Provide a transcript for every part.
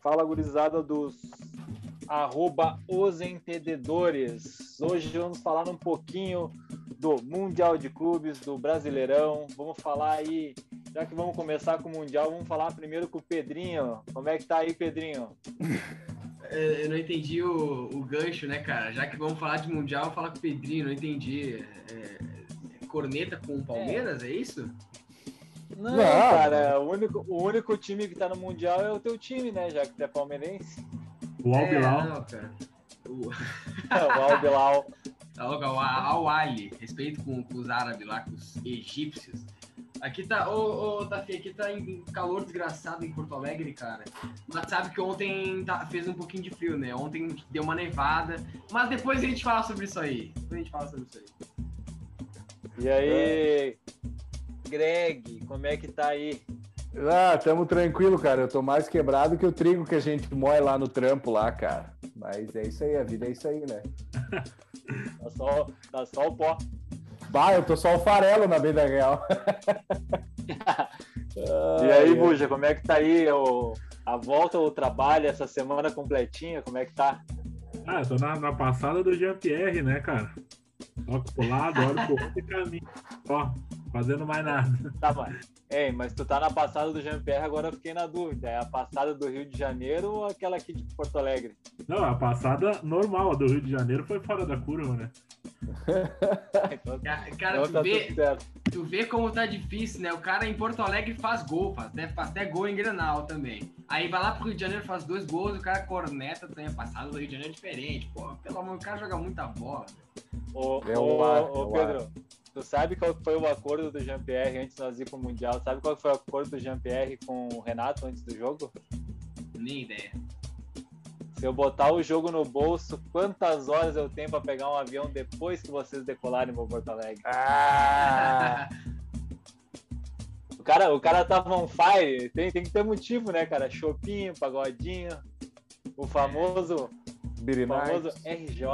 Fala, gurizada dos arroba os entendedores. Hoje vamos falar um pouquinho do Mundial de Clubes, do Brasileirão. Vamos falar aí, já que vamos começar com o Mundial, vamos falar primeiro com o Pedrinho. Como é que tá aí, Pedrinho? É, eu não entendi o, o gancho, né, cara? Já que vamos falar de Mundial, vamos falar com o Pedrinho, não entendi. É, corneta com o Palmeiras, é, é isso? Não, não, cara, o único, o único time que tá no Mundial é o teu time, né? Já que tu é palmeirense. O Albilau. É, não, cara. O, o Albilau. O Al-Ali, respeito com, com, os árabes lá, com os egípcios. Aqui tá, ô, ô Tafi, aqui tá em calor desgraçado em Porto Alegre, cara. Mas sabe que ontem tá, fez um pouquinho de frio, né? Ontem deu uma nevada. Mas depois a gente fala sobre isso aí. Depois a gente fala sobre isso aí. E aí, Greg, como é que tá aí? Ah, tamo tranquilo, cara. Eu tô mais quebrado que o trigo que a gente moe lá no trampo lá, cara. Mas é isso aí, a vida é isso aí, né? tá, só, tá só o pó. Bah, eu tô só o farelo na vida real. e aí, Buja, como é que tá aí o, a volta ao trabalho essa semana completinha? Como é que tá? Ah, eu tô na, na passada do Jean-Pierre, né, cara? Toco pro lado, olho pro outro e caminho. Ó, fazendo mais nada. Tá, mas, ei, mas tu tá na passada do Jean-Pierre, agora eu fiquei na dúvida. É a passada do Rio de Janeiro ou aquela aqui de Porto Alegre? Não, a passada normal, a do Rio de Janeiro foi fora da curva, né? então, cara, então tu, tá vê, tu vê como tá difícil, né? O cara em Porto Alegre faz gol, faz até, faz até gol em Grenal também. Aí vai lá pro Rio de Janeiro, faz dois gols, o cara corneta, tem a passada do Rio de Janeiro é diferente. Pô, pelo amor, o cara joga muita bola. Ô, é ô, ar, ô é Pedro, tu sabe qual foi o acordo do Jean-Pierre antes de nós ir pro Mundial? Sabe qual foi o acordo do Jean-Pierre com o Renato antes do jogo? Nem ideia. Se eu botar o jogo no bolso, quantas horas eu tenho para pegar um avião depois que vocês decolarem para Porto Alegre? Ah! o cara, o cara tava on fire, tem, tem que ter motivo, né, cara? Chopinho, pagodinho, o famoso, o famoso RJ,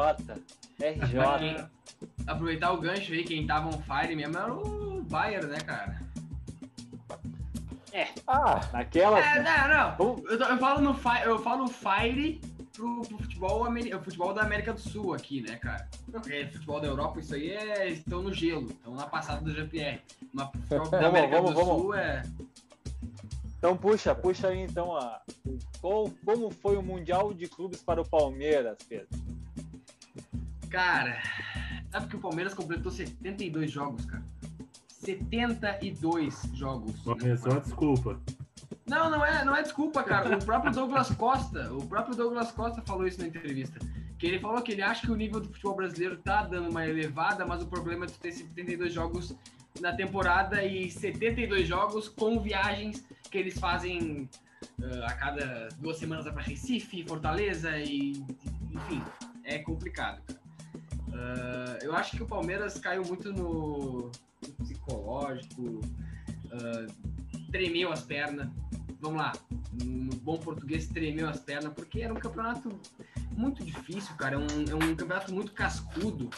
RJ. aproveitar o gancho aí, quem tava on fire mesmo era o Bayern, né, cara? É. Ah, naquela. É, não, não. Eu, eu, falo no eu falo Fire pro, pro futebol, futebol da América do Sul aqui, né, cara? Porque futebol da Europa, isso aí é. estão no gelo, estão na passada do GPR. Mas futebol da América vamos, do vamos. Sul é. Então puxa, puxa aí então a. Qual, como foi o Mundial de Clubes para o Palmeiras, Pedro? Cara, sabe que o Palmeiras completou 72 jogos, cara? 72 jogos. Começou a desculpa. Não, não é, não é desculpa, cara. O próprio Douglas Costa, o próprio Douglas Costa falou isso na entrevista. Que ele falou que ele acha que o nível do futebol brasileiro tá dando uma elevada, mas o problema é ter 72 jogos na temporada e 72 jogos com viagens que eles fazem uh, a cada duas semanas para Recife, Fortaleza e enfim, é complicado. Uh, eu acho que o Palmeiras caiu muito no, no psicológico, uh, tremeu as pernas vamos lá, no bom português, tremeu as pernas, porque era um campeonato muito difícil, cara. É um, é um campeonato muito cascudo.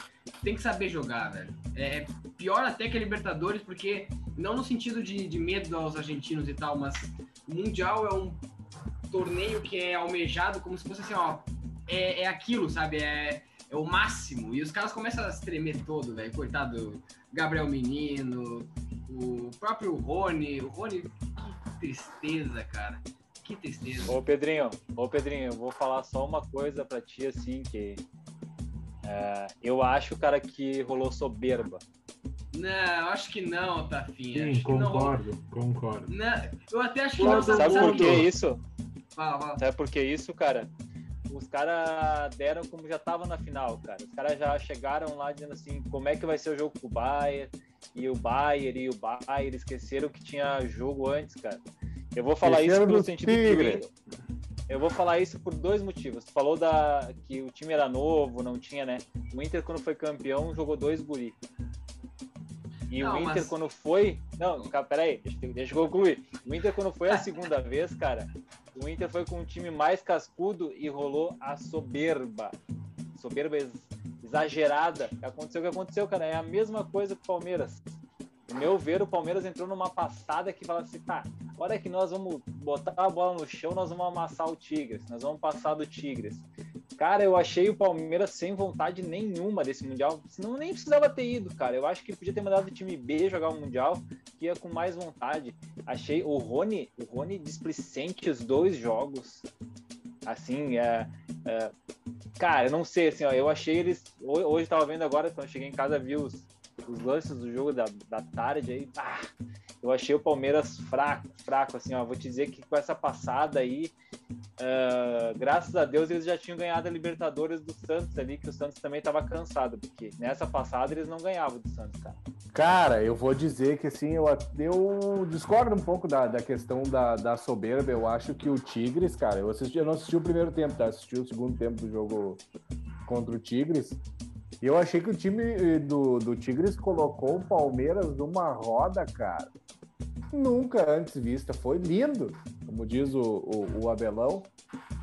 Tem que saber jogar, velho. É pior até que a Libertadores, porque não no sentido de, de medo aos argentinos e tal, mas o Mundial é um torneio que é almejado como se fosse assim, ó. É, é aquilo, sabe? É, é o máximo. E os caras começam a se tremer todo, velho. Coitado Gabriel Menino, o próprio Rony. O Rony tristeza, cara. Que tristeza. Ô, Pedrinho, ô, Pedrinho, eu vou falar só uma coisa pra ti, assim, que é, eu acho, cara, que rolou soberba. Não, acho que não, Tafinha. Sim, acho concordo, não... concordo. Não, eu até acho que não. Sabe por que isso? Fala, fala. Sabe por que isso, cara? Os caras deram como já tava na final, cara. Os caras já chegaram lá dizendo assim, como é que vai ser o jogo com o Bayern, e o Bayern e o Bayern esqueceram que tinha jogo antes, cara. Eu vou falar isso pelo sentido tigre. que eu vou falar isso por dois motivos. Tu falou da que o time era novo, não tinha, né? O Inter quando foi campeão jogou dois guri. E não, o Inter mas... quando foi, não, cara, peraí, deixa, deixa eu concluir. O Inter quando foi a segunda vez, cara, o Inter foi com um time mais cascudo e rolou a soberba. Soberba exagerada. Aconteceu o que aconteceu, cara. É a mesma coisa que o Palmeiras. No meu ver, o Palmeiras entrou numa passada que fala assim, tá, hora que nós vamos botar a bola no chão, nós vamos amassar o Tigres, nós vamos passar do Tigres. Cara, eu achei o Palmeiras sem vontade nenhuma desse Mundial, senão nem precisava ter ido, cara. Eu acho que podia ter mandado o time B jogar o Mundial, que ia com mais vontade. Achei o Rony, o Rony displicente os dois jogos. Assim, é, é, cara, eu não sei, assim, ó, eu achei eles. Hoje tava vendo agora, quando eu cheguei em casa, vi os, os lances do jogo da, da tarde aí. Ah, eu achei o Palmeiras fraco, fraco, assim, ó. Vou te dizer que com essa passada aí, uh, graças a Deus eles já tinham ganhado a Libertadores do Santos ali, que o Santos também estava cansado, porque nessa passada eles não ganhavam do Santos, cara. Cara, eu vou dizer que assim, eu, eu discordo um pouco da, da questão da, da soberba. Eu acho que o Tigres, cara, eu assisti, eu não assisti o primeiro tempo, tá? Assisti o segundo tempo do jogo contra o Tigres. E eu achei que o time eh, do, do Tigres colocou o Palmeiras numa roda, cara. Nunca antes vista. Foi lindo, como diz o, o, o Abelão.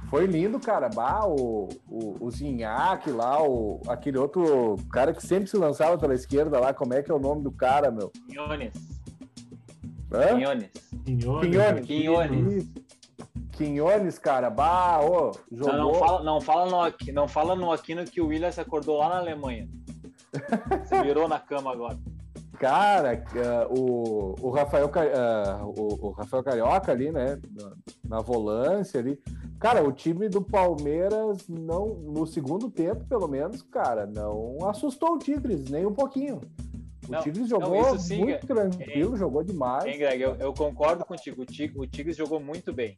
Foi lindo, cara. Bah, o, o, o Zinhaque lá, o, aquele outro cara que sempre se lançava pela esquerda lá. Como é que é o nome do cara, meu? Quinones. Hã? Quinones. Quinones. Quinones. Quinones, cara, bah, ô, jogou... Não, não, fala, não, fala no, não fala no Aquino que o William se acordou lá na Alemanha. Se virou na cama agora. Cara, uh, o, o, Rafael, uh, o, o, Rafael Carioca ali, né, na, na volância ali. Cara, o time do Palmeiras não, no segundo tempo, pelo menos, cara, não assustou o Tigres nem um pouquinho. O não, Tigres jogou não, sim, muito é, tranquilo, é, jogou demais. Hein, Greg, eu, eu, concordo contigo. O Tigres, o Tigres jogou muito bem.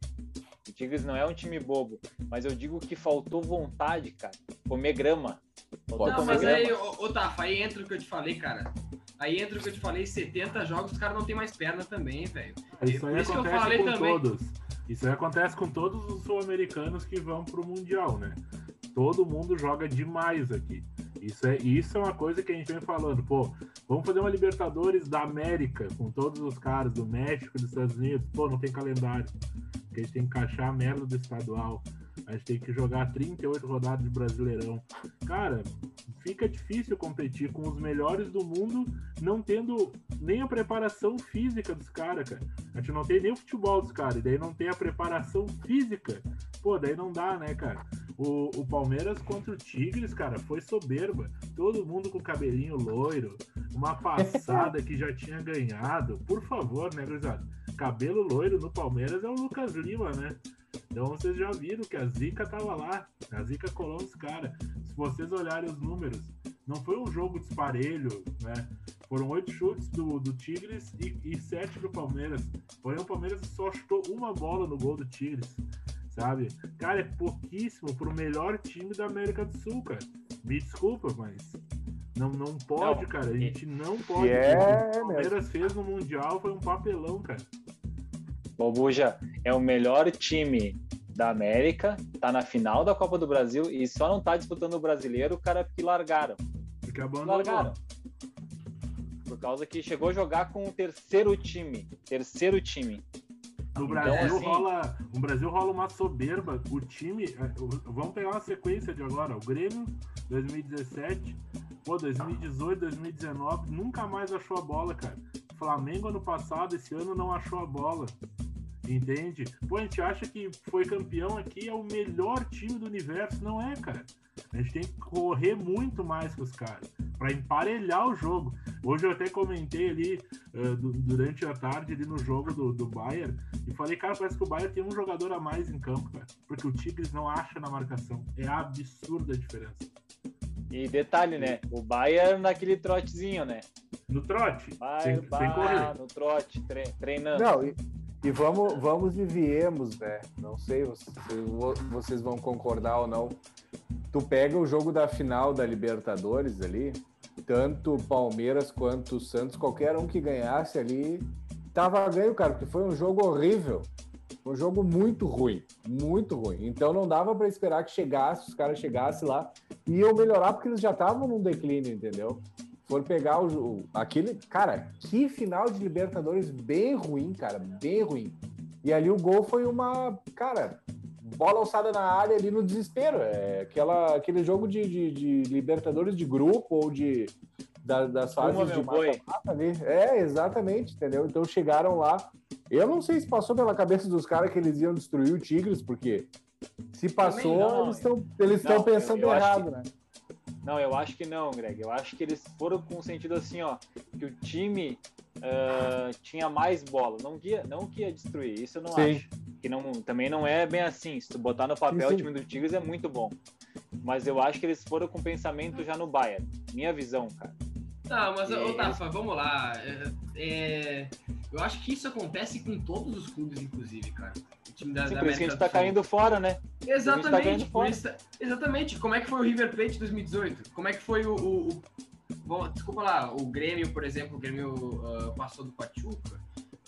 O Tigres não é um time bobo, mas eu digo que faltou vontade, cara. Comer grama. Faltou não, comer mas grama. aí, ô, ô Tafa, aí entra o que eu te falei, cara. Aí entra o que eu te falei, 70 jogos, os caras não tem mais perna também, velho. Isso aí isso acontece com também. todos. Isso aí acontece com todos os sul-americanos que vão pro Mundial, né? Todo mundo joga demais aqui. Isso é, isso é uma coisa que a gente vem falando. Pô, vamos fazer uma Libertadores da América com todos os caras do México, dos Estados Unidos. Pô, não tem calendário porque a gente tem que encaixar a merda do estadual. A gente tem que jogar 38 rodadas de Brasileirão. Cara, fica difícil competir com os melhores do mundo, não tendo nem a preparação física dos caras, cara. A gente não tem nem o futebol dos caras, e daí não tem a preparação física. Pô, daí não dá, né, cara? O, o Palmeiras contra o Tigres, cara, foi soberba. Todo mundo com cabelinho loiro, uma passada que já tinha ganhado. Por favor, né, gurizada? cabelo loiro no Palmeiras é o Lucas Lima, né? Então vocês já viram que a Zica tava lá, a Zica colou os caras. Se vocês olharem os números, não foi um jogo disparelho, né? Foram oito chutes do, do Tigres e, e sete do Palmeiras. Porém, o Palmeiras só chutou uma bola no gol do Tigres, sabe? Cara, é pouquíssimo pro melhor time da América do Sul, cara. Me desculpa, mas não, não pode, não, cara. A gente não pode. É, o Palmeiras fez no Mundial foi um papelão, cara. Bobuja é o melhor time da América, tá na final da Copa do Brasil e só não tá disputando o brasileiro, cara, porque largaram. Porque abandonou. Largaram. Por causa que chegou a jogar com o terceiro time. Terceiro time. No então, Brasil, então, assim... rola, no Brasil rola uma soberba. O time. É, vamos pegar uma sequência de agora. O Grêmio, 2017. Pô, 2018, 2019, nunca mais achou a bola, cara. Flamengo ano passado, esse ano não achou a bola. Entende? Pô, a gente acha que foi campeão aqui, é o melhor time do universo. Não é, cara. A gente tem que correr muito mais com os caras para emparelhar o jogo. Hoje eu até comentei ali uh, durante a tarde ali no jogo do, do Bayern e falei, cara, parece que o Bayern tem um jogador a mais em campo, cara, porque o Tigres não acha na marcação. É absurda a diferença. E detalhe, né? O Bayern naquele trotezinho, né? No trote. Vai, sem, sem correr. No trote, treinando. Não, e, e vamos, vamos e viemos, né? Não sei se vocês vão concordar ou não. Tu pega o jogo da final da Libertadores ali, tanto Palmeiras quanto Santos, qualquer um que ganhasse ali, tava ganho, cara, porque foi um jogo horrível. Um jogo muito ruim, muito ruim. Então não dava para esperar que chegasse, os caras chegassem lá e iam melhorar porque eles já estavam num declínio, entendeu? For pegar o, aquele, cara, que final de Libertadores bem ruim, cara, bem ruim. E ali o gol foi uma, cara, bola alçada na área ali no desespero. É aquela, aquele jogo de, de, de Libertadores de grupo ou de da, das fases de mata-mata ali. É, exatamente, entendeu? Então chegaram lá. Eu não sei se passou pela cabeça dos caras que eles iam destruir o Tigres, porque se passou, não, eles estão eles estão pensando eu, eu errado, que... né? Não, eu acho que não, Greg. Eu acho que eles foram com o sentido assim, ó, que o time uh, tinha mais bola. Não que, não que ia destruir, isso eu não sim. acho. Que não, também não é bem assim. Se tu botar no papel, sim, o time do Tigres é muito bom. Mas eu acho que eles foram com pensamento já no Bayern. Minha visão, cara. Não, mas, ô, Tafa, vamos lá. É, é, eu acho que isso acontece com todos os clubes, inclusive, cara. O time da, Sim, da por isso que a gente tá caindo fora, né? Tá exatamente. Tá fora. Isso, exatamente. Como é que foi o River Plate 2018? Como é que foi o... o, o bom, desculpa lá, o Grêmio, por exemplo, o Grêmio uh, passou do Pachuca,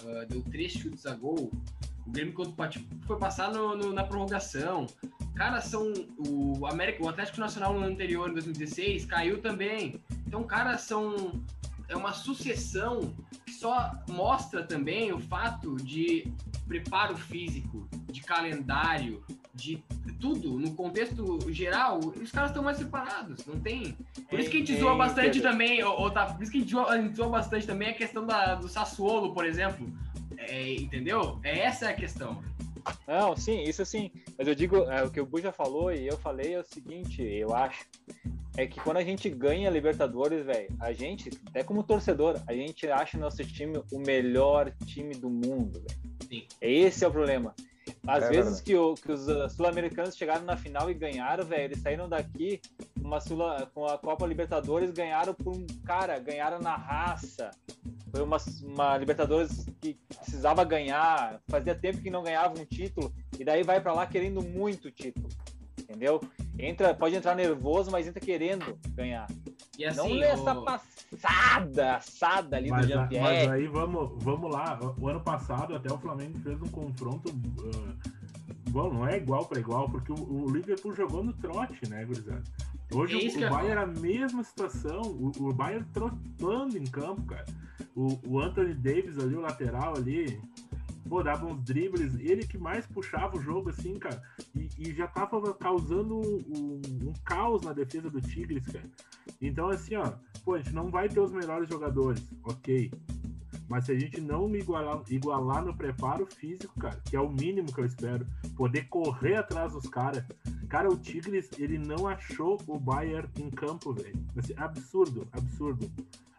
uh, deu três chutes a gol. O Grêmio contra o Pachuca foi passar no, no, na prorrogação. Cara, são o América, o Atlético Nacional no anterior, em 2016, caiu também. Então, cara, são é uma sucessão que só mostra também o fato de preparo físico, de calendário, de tudo, no contexto geral, os caras estão mais preparados, não tem. Por isso que a gente zoa bastante também, ou, tá, por isso que a gente zoa bastante também a questão da, do Sassuolo, por exemplo. É, entendeu? É, essa é a questão. Não, sim, isso sim. Mas eu digo, é, o que o Bu já falou e eu falei é o seguinte, eu acho, é que quando a gente ganha Libertadores, velho, a gente, até como torcedor, a gente acha nosso time o melhor time do mundo, velho. Esse é o problema. Às é vezes que, o, que, os uh, sul-americanos chegaram na final e ganharam, velho, eles saíram daqui uma Sula, com a Copa Libertadores, ganharam por um cara, ganharam na raça. Foi uma, uma Libertadores que precisava ganhar, fazia tempo que não ganhava um título, e daí vai para lá querendo muito título, entendeu? Entra, pode entrar nervoso, mas entra querendo ganhar. E assim, não lê o... essa passada, assada ali mas, do Jean-Pierre. Mas aí vamos, vamos lá. O ano passado até o Flamengo fez um confronto. Uh, bom, não é igual para igual, porque o, o, Liverpool jogou no trote, né, gurizada? Hoje é o, o Bayern era a mesma situação, o, o Bayern trotando em campo, cara. O, o Anthony Davis ali, o lateral ali, pô, dava uns dribles, ele que mais puxava o jogo, assim, cara, e, e já tava causando um, um, caos na defesa do Tigres, cara. Então, assim, ó, pô, a gente não vai ter os melhores jogadores, ok. Mas se a gente não igualar, igualar no preparo físico, cara, que é o mínimo que eu espero, poder correr atrás dos caras. Cara, o Tigres, ele não achou o Bayern em campo, velho. Assim, absurdo, absurdo.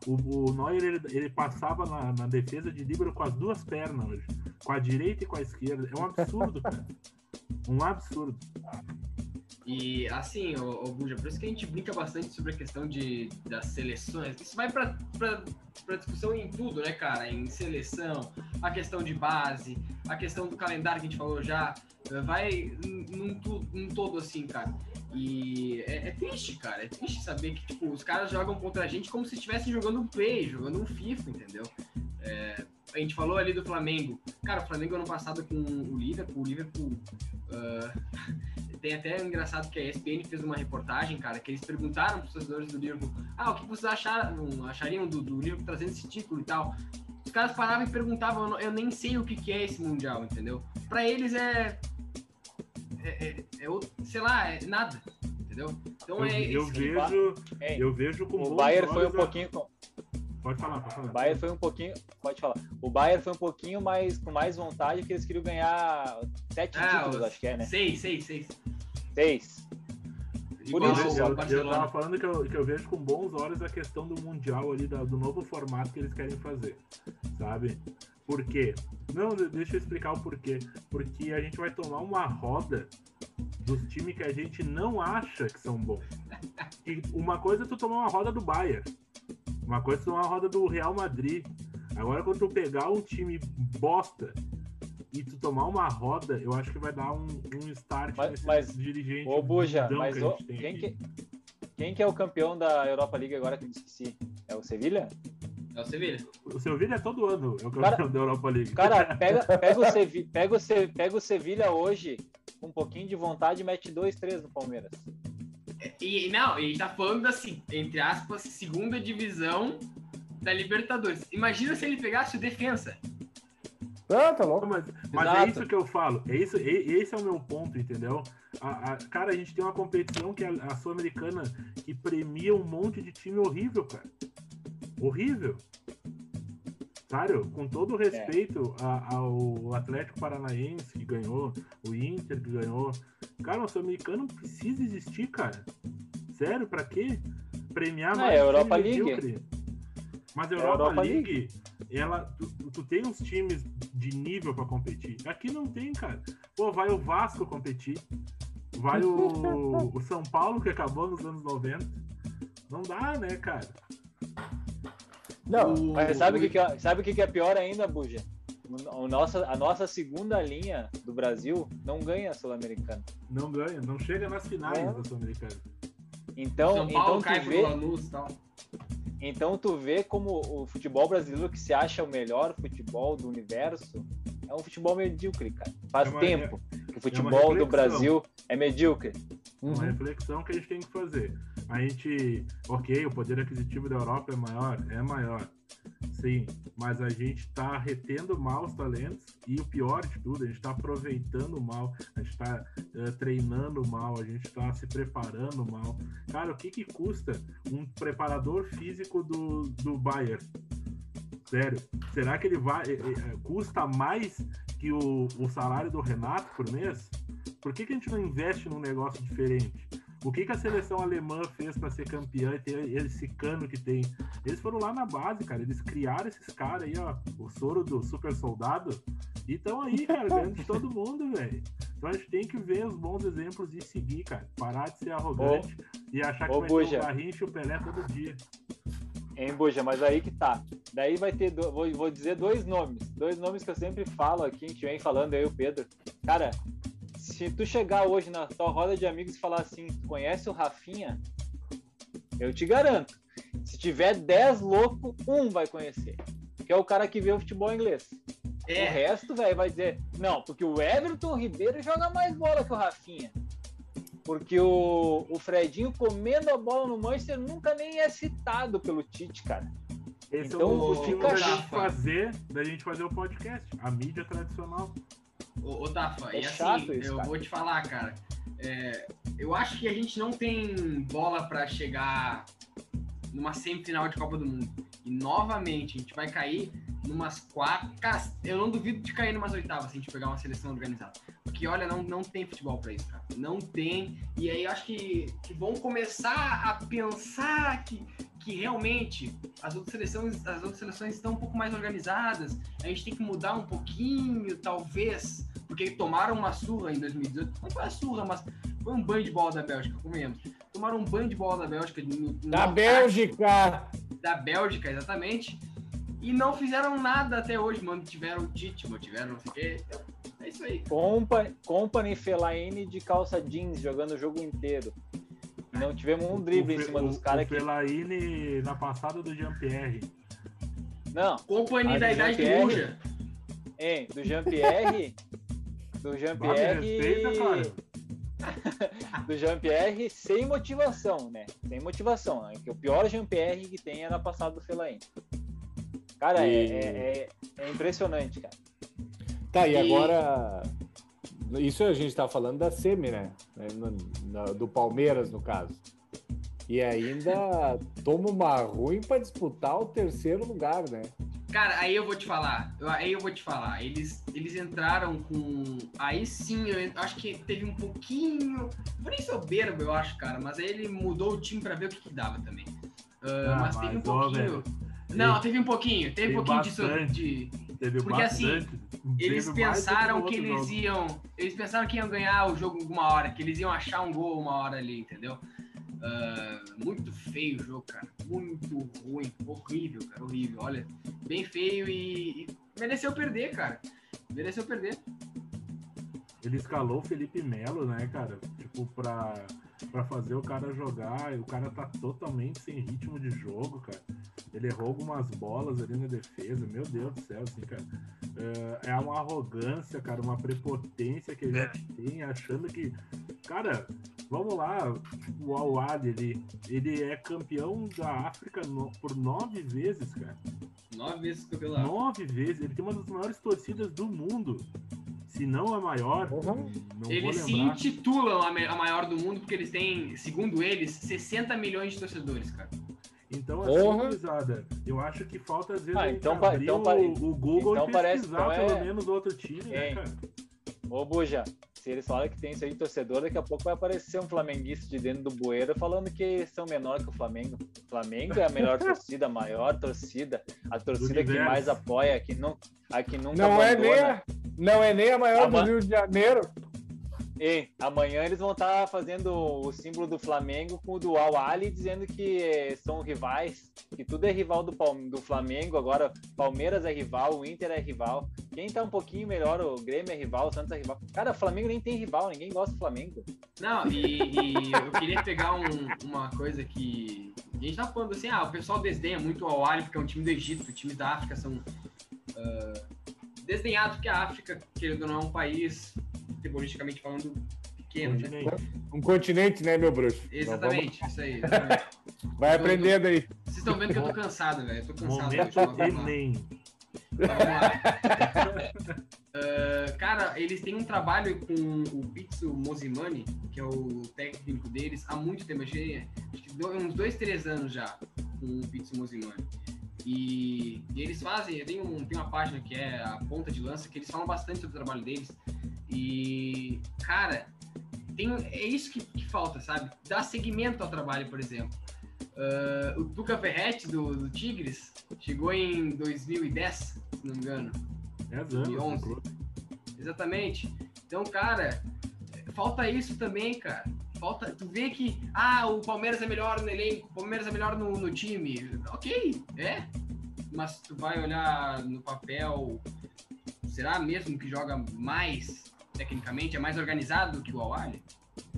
O, o Neuer, ele, ele passava na, na, defesa de Libero com as duas pernas hoje. Com a direita e com a esquerda. É um absurdo, cara. Um absurdo. E assim, o, o Buja, por isso que a gente brinca bastante sobre a questão de, das seleções. Isso vai para discussão em tudo, né, cara? Em seleção, a questão de base, a questão do calendário que a gente falou já. Vai num, num todo assim, cara. E é, é, triste, cara. É triste saber que tipo, os caras jogam contra a gente como se estivessem jogando um Play, jogando um FIFA, entendeu? É, a gente falou ali do Flamengo. Cara, o Flamengo ano passado com o Liverpool, o Liverpool. Uh, tem até engraçado que a ESPN fez uma reportagem, cara, que eles perguntaram para os torcedores do Liverpool: ah, o que vocês acharam, achariam do, do Liverpool trazendo esse título e tal. Os caras paravam e perguntavam: eu, não, eu nem sei o que, que é esse Mundial, entendeu? Para eles é é, é, é, sei lá, é nada, entendeu? Então eu, é eu vejo, eu vejo com o Bayern foi um pouquinho Pode falar, pode falar. O Bayern foi um pouquinho, pode falar. O Bayern foi um pouquinho mais com mais vontade porque eles queriam ganhar sete ah, títulos, acho que é, né? Seis, seis, seis. Seis. Por isso, eu, eu tava falando que eu, que eu vejo com bons olhos a questão do Mundial ali, da, do novo formato que eles querem fazer, sabe? Por quê? Não, deixa eu explicar o porquê. Porque a gente vai tomar uma roda dos times que a gente não acha que são bons. E uma coisa é tu tomar uma roda do Bayern. Uma coisa é uma roda do Real Madrid. Agora, quando tu pegar um time bosta e tu tomar uma roda, eu acho que vai dar um, um start mas, nesse mas, dirigente. Ô, Buja, mas que ô, quem, que, quem que é o campeão da Europa League agora que eu esqueci? É o Sevilha? É o Sevilha. O Sevilha é todo ano é o campeão cara, da Europa League. Cara, pega, pega, o Sevilha, pega, o pega o Sevilha hoje com um pouquinho de vontade e mete 2-3 no Palmeiras. E, não, e tá falando assim, entre aspas, segunda divisão da Libertadores. Imagina se ele pegasse o defensa. Ah, tá louco. Mas, mas é isso que eu falo. É isso, esse é o meu ponto, entendeu? A, a, cara, a gente tem uma competição que é a, a Sul-Americana que premia um monte de time horrível, cara. Horrível. Sério, com todo o é. respeito é. ao Atlético Paranaense que ganhou, o Inter que ganhou. Cara, o Sul-Americano precisa existir, cara. Sério, pra quê? Premiar mais. É, Europa League. Mas a Europa, Europa League, League, ela, tu, tu, tem uns times de nível para competir. Aqui não tem, cara. Pô, vai o Vasco competir. Vai o, o São Paulo, que acabou nos anos 90. Não dá, né, cara? Não, o, mas sabe o que, é, sabe que, que é pior ainda, Buja? A nossa, a nossa segunda linha do Brasil não ganha a Sul-Americana. Não ganha, não chega nas finais é. da Sul-Americana. Então, São Paulo então cai tu vê, Lanús, tal. Então tu vê como o futebol brasileiro que se acha o melhor futebol do universo é um futebol medíocre, cara. Faz é uma, tempo é, que o futebol é do Brasil é medíocre. Uma uhum. reflexão que a gente tem que fazer. A gente, ok, o poder aquisitivo da Europa é maior, é maior. Sim, mas a gente está retendo mal os talentos e o pior de tudo, a gente está aproveitando mal, a gente está uh, eh, treinando mal, a gente está se preparando mal. Cara, o que, que custa um preparador físico do, do Bayern? Sério, será que ele vai uh, custa mais que o, o salário do Renato por mês? Por que, que a gente não investe num negócio diferente? O que, que a seleção alemã fez para ser campeã e ter esse cano que tem? Eles foram lá na base, cara. Eles criaram esses caras aí, ó. O soro do super soldado. E estão aí, cara, ganhando de todo mundo, velho. Então a gente tem que ver os bons exemplos e seguir, cara. Parar de ser arrogante ô, e achar que vai Buja. ter o Garrincha e o Pelé todo dia. Hein, Buja, mas aí que tá. Daí vai ter, do... vou, vou dizer dois nomes. Dois nomes que eu sempre falo aqui, a gente vem falando aí, o Pedro. Cara, se tu chegar hoje na tua roda de amigos e falar assim, conhece o Rafinha? Eu te garanto. Se tiver 10 loucos, um vai conhecer. Que é o cara que vê o futebol inglês. É. O resto, velho, vai dizer, não, porque o Everton Ribeiro joga mais bola que o Rafinha. Porque o, o Fredinho comendo a bola no Manchester nunca nem é citado pelo Tite, cara. Esse então, é o motivo da gente fazer, da gente fazer o podcast, a mídia tradicional. Ô, ô Tafa, é e assim, isso, eu cara. vou te falar, cara. É, eu acho que a gente não tem bola para chegar numa semifinal de Copa do Mundo. E novamente, a gente vai cair numas quatro. eu não duvido de cair numas oitavas se a gente pegar uma seleção organizada. Porque, olha, não, não tem futebol para isso, cara. Não tem. E aí acho que, que vão começar a pensar que, que realmente as outras seleções, as outras seleções estão um pouco mais organizadas. A gente tem que mudar um pouquinho, talvez, porque tomaram uma surra em 2018. Não foi a surra, mas foi um banho de bola da Bélgica, comemos. Tomaram um banho de bola da Bélgica. No, no da Bélgica! Da Bélgica, exatamente. E não fizeram nada até hoje, mano. Tiveram o Tite, tiveram não sei o quê. É isso aí. Company, Company Fellaini de calça jeans jogando o jogo inteiro. Não tivemos um drible em cima dos caras aqui. O Fellaini na passada do Jean-Pierre. Não. Companhia da idade de Ruja. Hein, do Jean-Pierre. do Jean-Pierre. do Jean-Pierre sem motivação, né? Sem motivação. Né? Que o pior Jean-Pierre que tem era passado do Fellaini. Cara, e... é, é, é, impressionante, cara. Tá, e, e agora isso a gente está falando da semi, né? do Palmeiras, no caso. E ainda toma uma ruim para disputar o terceiro lugar, né? Cara, aí eu vou te falar. Aí eu vou te falar. Eles, eles entraram com. Aí sim, eu acho que teve um pouquinho. Não nem soberbo, eu acho, cara. Mas aí ele mudou o time para ver o que, que dava também. Uh, ah, mas, mas, teve um pouquinho. Não, teve um pouquinho. Teve, teve um pouquinho bastante, de. Teve porque assim, bastante. assim eles pensaram que eles jogo. iam. Eles pensaram que iam ganhar o jogo alguma hora, que eles iam achar um gol uma hora ali, entendeu? Uh, muito feio o jogo, cara. Muito ruim. Horrível, cara. Horrível. Olha, bem feio e, e mereceu perder, cara. Mereceu perder. Ele escalou o Felipe Melo, né, cara? Tipo, pra, pra fazer o cara jogar. E o cara tá totalmente sem ritmo de jogo, cara. Ele errou algumas bolas ali na defesa. Meu Deus do céu, assim, cara. É, é uma arrogância, cara, uma prepotência que a gente tem, achando que. Cara, Vamos lá, o Al ele, ele é campeão da África no, por nove vezes, cara. Nove vezes campeão da Nove vezes. Ele tem uma das maiores torcidas do mundo. Se não a maior, uhum. não Eles se intitulam a, a maior do mundo porque eles têm, segundo eles, 60 milhões de torcedores, cara. Então, assim, eu acho que falta às vezes ah, então, abrir então, o, o, Google então e pesquisar parece, então pelo é... menos outro time, né, cara? Ô, Buja, se eles falam que tem isso aí torcedor, daqui a pouco vai aparecer um flamenguista de dentro do bueiro falando que são menor que o Flamengo. O Flamengo é a melhor torcida, a maior torcida, a torcida que mais apoia, que, não, a que nunca não é nem a, Não é nem a maior a do Rio de Janeiro. E amanhã eles vão estar tá fazendo o símbolo do Flamengo com o do Al Ali, dizendo que são rivais, que tudo é rival do, do Flamengo. Agora, Palmeiras é rival, o Inter é rival. Quem tá um pouquinho melhor, o Grêmio é rival, o Santos é rival. Cara, o Flamengo nem tem rival, ninguém gosta do Flamengo. Não, e, e eu queria pegar um, uma coisa que. A gente tá falando assim, ah, o pessoal desdenha muito o Al Ali porque é um time do Egito, o time da África são. Uh, desdenhados porque a África, querendo ou não, é um país futebolisticamente falando, pequeno, né? Um continente, né, meu bruxo? Exatamente, vamos... isso aí. Exatamente. Vai então, aprendendo aí. Vocês estão vendo que eu tô cansado, velho. Eu tô cansado. Momento Enem. Então, vamos lá. uh, cara, eles têm um trabalho com o Pizzo Mosimani, que é o técnico deles, há muito tempo. Achei, acho que uns dois, três anos já com o Pizzo Mosimani. E, e, eles fazem, tem, um, tem uma página que é a Ponta de Lança, que eles falam bastante sobre o trabalho deles. E, cara, tem, é isso que, que falta, sabe? Dar seguimento ao trabalho, por exemplo. Uh, o Tuca Ferretti, do, do, Tigres, chegou em 2010, se não me engano. 10 anos. 2011. Exatamente. Então, cara, falta isso também, cara. Falta, tu vê que, ah, o Palmeiras é melhor no elenco, o Palmeiras é melhor no, no time. Ok, é. Mas tu vai olhar no papel, será mesmo que joga mais tecnicamente, é mais organizado do que o Awali?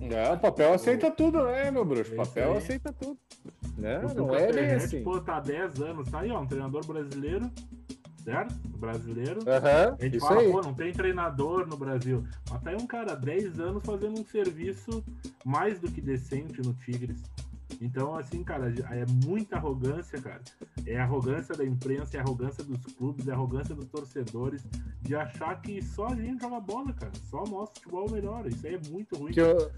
É, o papel aceita tudo, né, meu bruxo? O papel aceita tudo. Né? Não é bem assim. Pô, tá 10 anos, tá aí, ó, um treinador brasileiro, certo? Brasileiro. Uhum, a gente fala, aí. pô, não tem treinador no Brasil. Mas tá aí um cara 10 anos fazendo um serviço mais do que decente no Tigres. Então, assim, cara, é muita arrogância, cara. É arrogância da imprensa, é arrogância dos clubes, é arrogância dos torcedores de achar que só a gente joga bola, cara. Só o nosso futebol melhora. Isso aí é muito ruim. Que, o,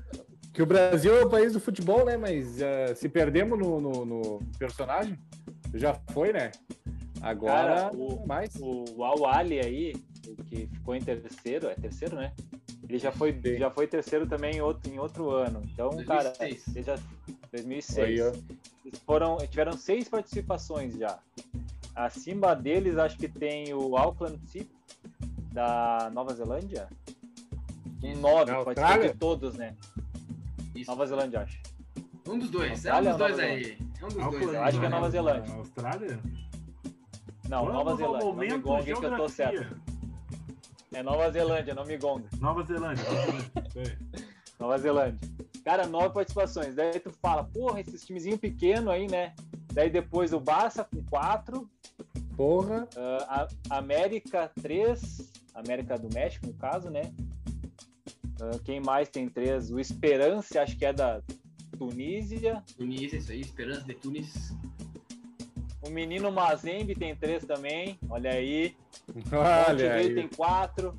que o Brasil é o país do futebol, né? Mas uh, se perdemos no, no, no, personagem, já foi, né? Agora, cara, o, mais. O Al-Ali aí, o que ficou em terceiro, é terceiro, né? Ele já foi, já foi terceiro também em outro, em outro ano. Então, 2006. cara, ele já, 2006. Eles foram, tiveram seis participações já. Acima deles, acho que tem o Auckland City, da Nova Zelândia. Um nove, pode ser de todos, né? Isso. Nova Zelândia, acho. Um dos dois, é um dos dois aí. É um dos Auckland, dois. Acho que é Nova Zelândia. Austrália? Não, Vamos Nova Zelândia. Não me que eu tô certo. É Nova Zelândia, não me gonga. Nova Zelândia. Nova Zelândia. Cara, nove participações. Daí tu fala, porra, esses timezinho pequeno aí, né? Daí depois o Barça com quatro. Porra. Uh, a América, três. América do México, no caso, né? Uh, quem mais tem três? O Esperança, acho que é da Tunísia. Tunísia, isso aí, Esperança de Tunis. O menino Mazembe tem três também, olha aí. Olha Monte tem quatro.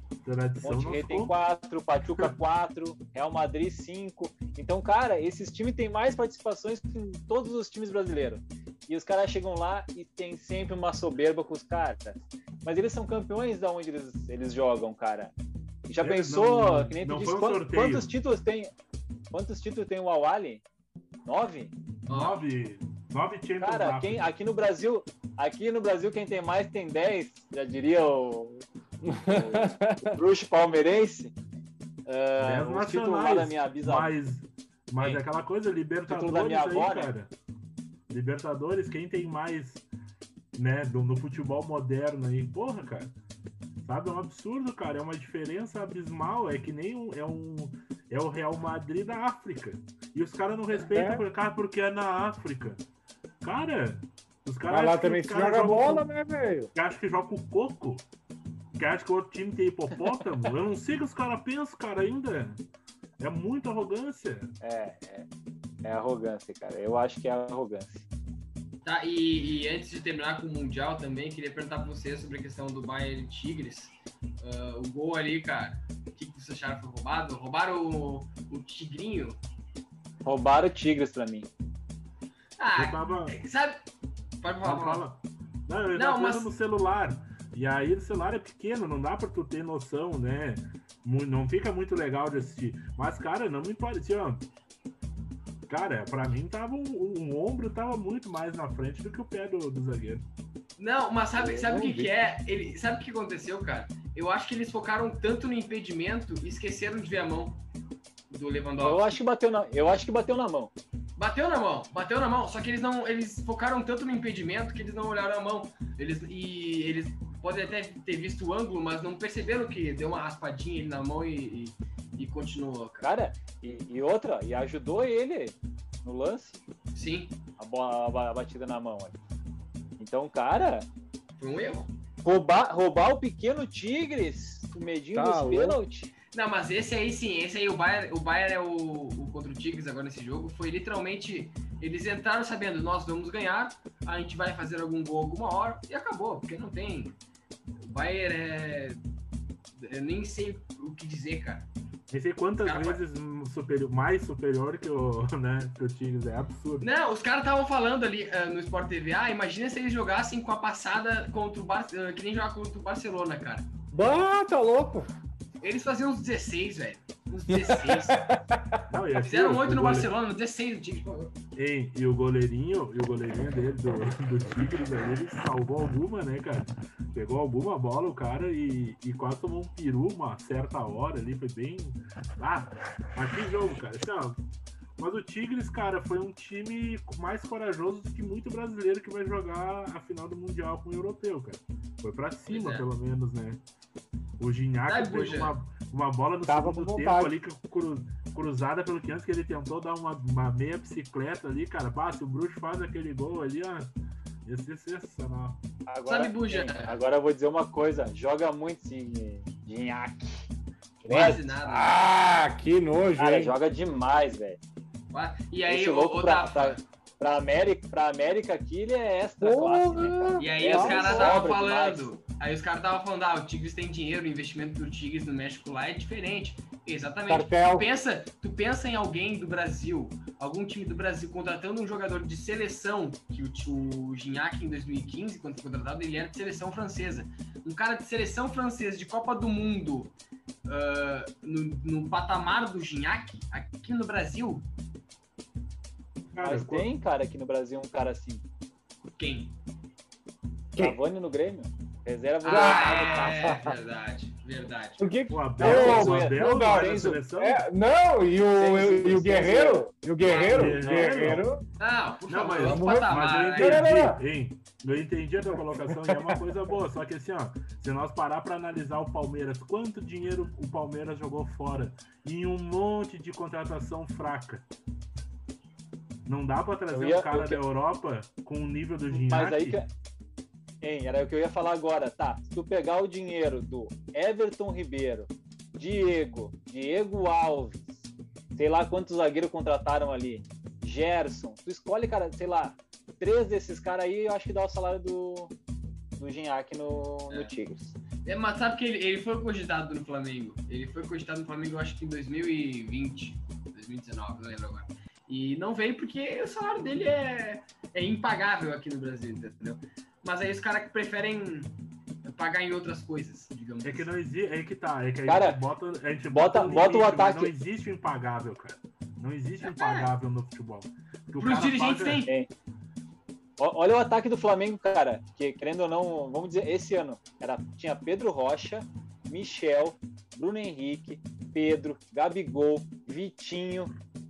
Monte Rei tem quatro, Pachuca quatro, Real Madrid cinco. Então, cara, esses times têm mais participações que todos os times brasileiros. E os caras chegam lá e tem sempre uma soberba com os caras. Mas eles são campeões da onde eles, eles jogam, cara. Já pensou, não, que nem tu disse, quantos, quantos, títulos tem? Quantos títulos tem o Awali? Nove? Nove. Nove Champions Cara, quem, aqui no Brasil, aqui no Brasil quem tem mais tem dez, já diria o, o, o bruxo palmeirense. Uh, o título lá da minha bisavó. Mas, mas é aquela coisa, Libertadores da minha avó, aí, né? cara. Libertadores, quem tem mais, né, do, no futebol moderno aí, porra, cara. Sabe, é um absurdo, cara. É uma diferença abismal. É que nem um, é um. É o Real Madrid da África. E os caras não respeitam é. cara porque é na África. Cara, os caras. lá também se joga bola, com... né, velho? Que acha que joga com coco? Que acha que o outro time tem hipopótamo? Eu não sei o que os caras pensam, cara, ainda. É muita arrogância. É, é, é arrogância, cara. Eu acho que é arrogância. Tá, e, e, antes de terminar com o Mundial também, queria perguntar pra você sobre a questão do Bayern Tigres. Uh, o gol ali, cara, o que, que vocês acharam foi roubado? Roubaram o, o Tigrinho? Roubaram o Tigres pra mim. Ah, tava... sabe? Pode falar, fala. Não, eu não, mas... no celular. E aí o celular é pequeno, não dá pra tu ter noção, né? Não fica muito legal de assistir. Mas, cara, não me parecia, Cara, pra mim tava um, um, ombro tava muito mais na frente do que o pé do, do zagueiro. Não, mas sabe, sabe o que, que, é? Ele, sabe o que aconteceu, cara? Eu acho que eles focaram tanto no impedimento e esqueceram de ver a mão do Lewandowski. Eu acho que bateu na, eu acho que bateu na mão. Bateu na mão, bateu na mão, só que eles não, eles focaram tanto no impedimento que eles não olharam a mão. Eles e eles podem até ter visto o ângulo, mas não perceberam que deu uma raspadinha ali na mão e, e e continuou, cara. Cara, e, e, outra, e ajudou ele no lance. Sim. A, bola, a batida na mão ali. Então, cara. Foi um erro. Roubar, roubar o pequeno Tigres, o medinho tá, dos pênaltis. Não, mas esse aí sim, esse aí, o Bayern, o Bayern é o, o contra o Tigres agora nesse jogo, foi literalmente. Eles entraram sabendo, nós vamos ganhar, a gente vai fazer algum gol alguma hora, e acabou, porque não tem. O Bayern é. Eu nem sei o que dizer, cara. Nem sei quantas cara, vezes superior, mais superior que o, né, que o Tigres. É absurdo. Não, os caras estavam falando ali uh, no Sport TV, ah, imagina se eles jogassem com a passada contra o Bar uh, que nem jogar contra o Barcelona, cara. Bah, tá louco. Eles faziam uns 16, velho. Uns 16. Não, Fizeram 8 no Barcelona, 16 no Tigres. Ei, e o goleirinho, e o goleirinho dele do, do Tigres aí, ele salvou alguma, né, cara? Pegou alguma bola o cara e, e quase tomou um peru uma certa hora ali, foi bem. Ah, mas que jogo, cara. Assim, mas o Tigres, cara, foi um time mais corajoso do que muito brasileiro que vai jogar a final do Mundial com o europeu, cara. Foi pra cima, é. pelo menos, né? O Gignac fez uma, uma bola no Tava segundo tempo ali, cru, cruzada pelo 500, que ele tentou dar uma, uma meia bicicleta ali, cara. Bah, se o Bruxo faz aquele gol ali, ó. Ia ser sensacional. Agora, Sabe, Buja? Agora eu vou dizer uma coisa: joga muito sim, Gignac. Quase nada. Ah, que nojo, Cara, hein? joga demais, velho. E aí, Esse louco o, pra, pra, pra, América, pra América aqui, ele é extra classe, né, cara? E aí, é os caras estavam falando. Demais. Aí os caras estavam falando, ah, o Tigres tem dinheiro, o investimento do Tigres no México lá é diferente. Exatamente. Tu pensa, tu pensa em alguém do Brasil, algum time do Brasil contratando um jogador de seleção, que o, o Gignac em 2015, quando foi contratado, ele era de seleção francesa. Um cara de seleção francesa, de Copa do Mundo, uh, no, no, patamar do Gignac, aqui no Brasil. Cara, Mas tem, cara, aqui no Brasil um cara assim. Quem? Cavani no Grêmio. Reserva ah, é, verdade, verdade. Porque o Abel, o Abel, o Abel é, não, e o, e o Guerreiro, e o Guerreiro, ah, Guerreiro. Não, por não, mas, mas, mas eu entendi, hein? Eu entendi a tua colocação e é uma coisa boa, só que assim, ó, se nós parar para analisar o Palmeiras, quanto dinheiro o Palmeiras jogou fora em um monte de contratação fraca. Não dá para trazer ia, um cara da Europa com o nível do Gignac. Hein, era o que eu ia falar agora. Tá, se tu pegar o dinheiro do Everton Ribeiro, Diego, Diego Alves, sei lá quantos zagueiros contrataram ali, Gerson, tu escolhe, cara, sei lá, três desses caras aí, eu acho que dá o salário do, do Gignac no, é. no Tigres. É, mas sabe que ele, ele foi cogitado no Flamengo. Ele foi cogitado no Flamengo, eu acho que em 2020, 2019, não lembro agora. E não veio porque o salário dele é, é impagável aqui no Brasil, entendeu? Mas aí os caras preferem pagar em outras coisas, digamos É que não existe, é que tá, é que a cara, gente bota, a gente bota, bota, limite, o ataque. Não existe o impagável, cara. Não existe o impagável no futebol. Para os dirigentes paga... tem. É. Olha o ataque do Flamengo, cara, que querendo ou não, vamos dizer, esse ano era, tinha Pedro Rocha, Michel, Bruno Henrique, Pedro, Gabigol, Vitinho,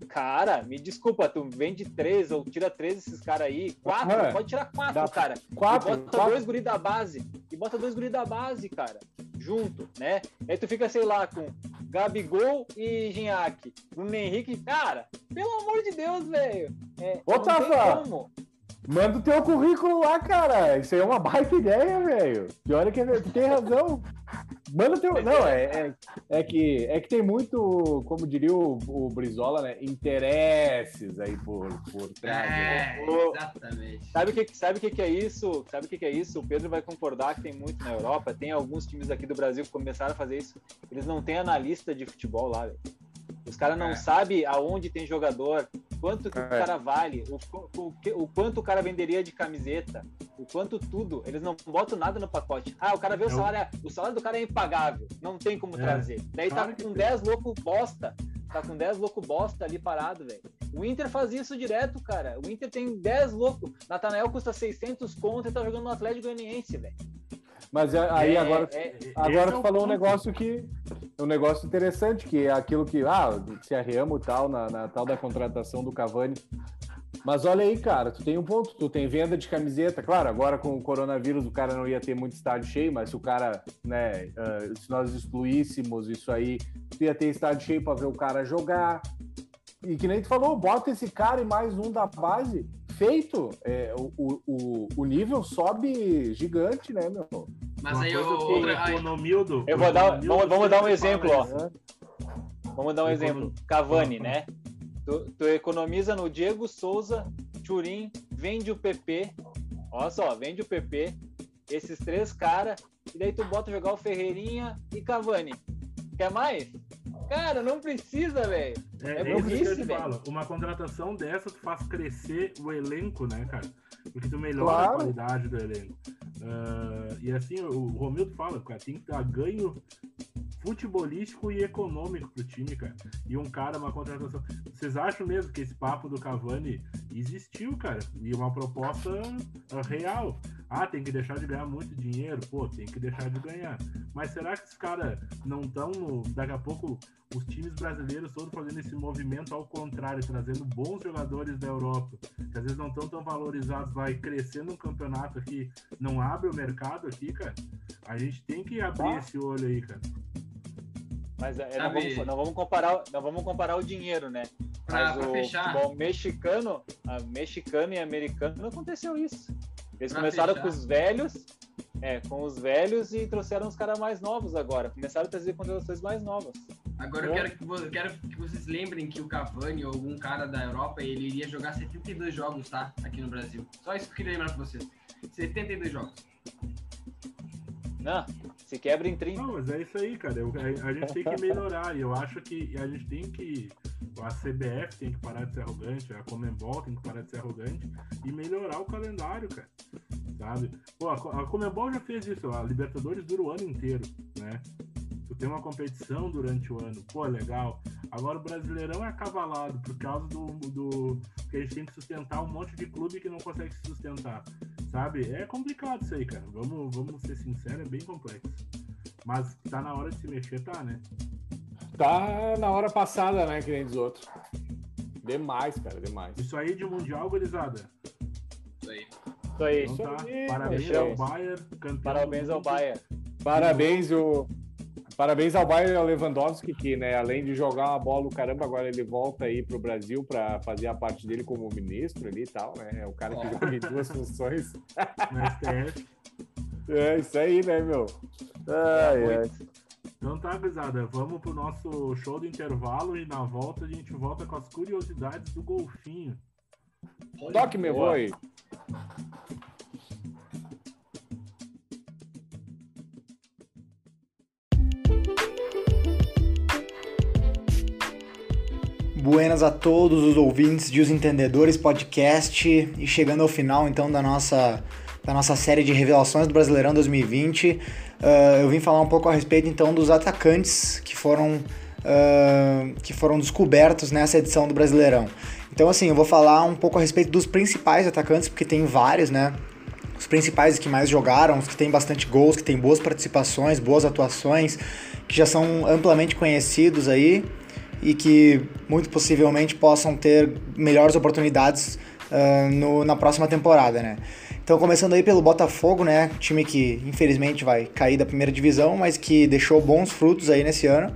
Cara, me desculpa, tu vende três ou tira três desses caras aí, quatro, é, pode tirar quatro, dá, cara. Quatro, e bota quatro. dois guri da base. E bota dois guri da base, cara. Junto, né? Aí tu fica, sei lá, com Gabigol e Ginhaque. Bruno Henrique, cara, pelo amor de Deus, velho. É, Ô, Tafa! Manda o teu currículo lá, cara. Isso aí é uma baita ideia, velho. Pior é que tu tem razão. Manda teu. Não, é, é, é, que, é que tem muito, como diria o, o Brizola, né? Interesses aí por, por trás. Né? É, exatamente. Sabe o que, sabe que, que é isso? Sabe o que, que é isso? O Pedro vai concordar que tem muito na Europa. Tem alguns times aqui do Brasil que começaram a fazer isso. Eles não têm analista de futebol lá, velho. Os caras não é. sabem aonde tem jogador, quanto que é. o cara vale, o, o, o, quanto o cara venderia de camiseta, o quanto tudo. Eles não botam nada no pacote. Ah, o cara vê o salário, é, o salário do cara é impagável, não tem como é. trazer. Daí tá com 10 louco bosta, tá com 10 louco bosta ali parado, velho. O Inter faz isso direto, cara. O Inter tem 10 louco. Natanael custa 600 conto e tá jogando no Atlético Goianiense, velho. Mas é, aí é, agora, é, agora tu falou um negócio que um negócio interessante, que é aquilo que ah, se arreamos tal na, na tal da contratação do Cavani. Mas olha aí, cara, tu tem um ponto, tu tem venda de camiseta, claro, agora com o coronavírus o cara não ia ter muito estádio cheio, mas se o cara, né, uh, se nós excluíssemos isso aí, tu ia ter estádio cheio para ver o cara jogar. E que nem tu falou, bota esse cara e mais um da base, feito, é, o, o, o nível sobe gigante, né, meu? Mas aí outra. Aí... Economildo, eu vou dar, vamos, vamos dar um exemplo, ó. Vamos dar um exemplo. Cavani, né? Tu, tu, economiza no Diego Souza, Turim, vende o PP. Olha só, vende o PP. Esses três caras. E daí tu bota jogar o Ferreirinha e Cavani. Quer mais? Cara, não precisa, velho. É, é, é isso que eu te falo. Uma contratação dessa tu faz crescer o elenco, né, cara? Porque tu melhora claro. a qualidade do elenco. Uh, e assim, o Romildo fala, cara, tem que dar ganho futebolístico e econômico pro time, cara. E um cara, uma contratação. Vocês acham mesmo que esse papo do Cavani existiu, cara? E uma proposta real. Ah, tem que deixar de ganhar muito dinheiro. Pô, tem que deixar de ganhar. Mas será que esses caras não estão no. Daqui a pouco os times brasileiros todos fazendo esse movimento ao contrário, trazendo bons jogadores da Europa, que às vezes não estão tão valorizados, vai crescendo um campeonato aqui, não abre o mercado aqui, cara. A gente tem que abrir ah. esse olho aí, cara. Mas é, não, vamos, não, vamos, comparar, não vamos comparar o dinheiro, né? Pra, Mas pra o fechar. futebol mexicano, a mexicano e americano não aconteceu isso. Eles pra começaram fechar. com os velhos, é, com os velhos e trouxeram os caras mais novos agora. Começaram a trazer contratações mais novas. Agora eu quero, que, eu quero que vocês lembrem que o Cavani ou algum cara da Europa, ele iria jogar 72 jogos, tá? Aqui no Brasil. Só isso que eu queria lembrar pra vocês. 72 jogos. Não, se quebra em 30. Não, mas é isso aí, cara. Eu, a, a, gente tem que melhorar. E eu acho que a gente tem que. A CBF tem que parar de ser arrogante, a Comembol tem que parar de ser arrogante e melhorar o calendário, cara. Sabe? Pô, a, a Comembol já fez isso, a Libertadores dura o ano inteiro, né? Tu tem uma competição durante o ano, pô, legal. Agora o Brasileirão é acavalado por causa do, do que a gente tem que sustentar um monte de clube que não consegue se sustentar. Sabe? É complicado isso aí, cara. Vamos, vamos ser sinceros, é bem complexo. Mas tá na hora de se mexer, tá, né? Tá na hora passada, né? Que nem dos outros. Demais, cara, demais. Isso aí de Mundial, gurizada. Isso aí. Isso aí. Então, tá. Parabéns ao Bayern. Parabéns ao Bayern. Parabéns, o. Parabéns ao Bayern Lewandowski, que, né, além de jogar uma bola, o caramba, agora ele volta aí pro Brasil para fazer a parte dele como ministro ali e tal, né? É o cara que joga em duas funções. é, isso aí, né, meu? Ai, ai. Então tá, pesada, vamos pro nosso show do intervalo e na volta a gente volta com as curiosidades do golfinho. Toque, meu boi! Buenas a todos os ouvintes de Os Entendedores Podcast e chegando ao final então da nossa, da nossa série de revelações do Brasileirão 2020, uh, eu vim falar um pouco a respeito então dos atacantes que foram, uh, que foram descobertos nessa edição do Brasileirão. Então assim, eu vou falar um pouco a respeito dos principais atacantes, porque tem vários, né? Os principais que mais jogaram, os que têm bastante gols, que têm boas participações, boas atuações, que já são amplamente conhecidos aí e que muito possivelmente possam ter melhores oportunidades uh, no, na próxima temporada, né? Então, começando aí pelo Botafogo, né? Time que infelizmente vai cair da primeira divisão, mas que deixou bons frutos aí nesse ano.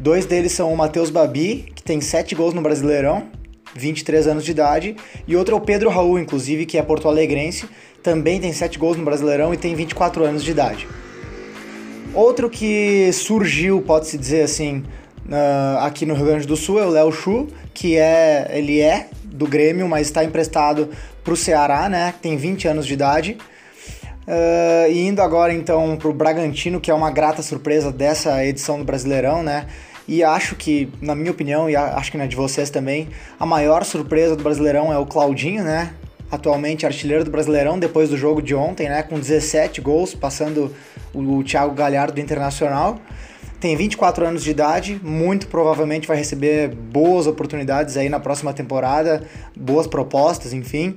Dois deles são o Matheus Babi, que tem sete gols no Brasileirão, 23 anos de idade. E outro é o Pedro Raul, inclusive, que é porto-alegrense, também tem 7 gols no Brasileirão e tem 24 anos de idade. Outro que surgiu, pode-se dizer assim, uh, aqui no Rio Grande do Sul é o Léo Chu, que é, ele é do Grêmio, mas está emprestado para o Ceará, né? Tem 20 anos de idade. Uh, e indo agora então para o Bragantino, que é uma grata surpresa dessa edição do Brasileirão, né? E acho que, na minha opinião, e acho que na de vocês também, a maior surpresa do Brasileirão é o Claudinho, né? Atualmente artilheiro do Brasileirão depois do jogo de ontem, né? Com 17 gols, passando o, o Thiago Galhardo do Internacional. Tem 24 anos de idade, muito provavelmente vai receber boas oportunidades aí na próxima temporada, boas propostas, enfim.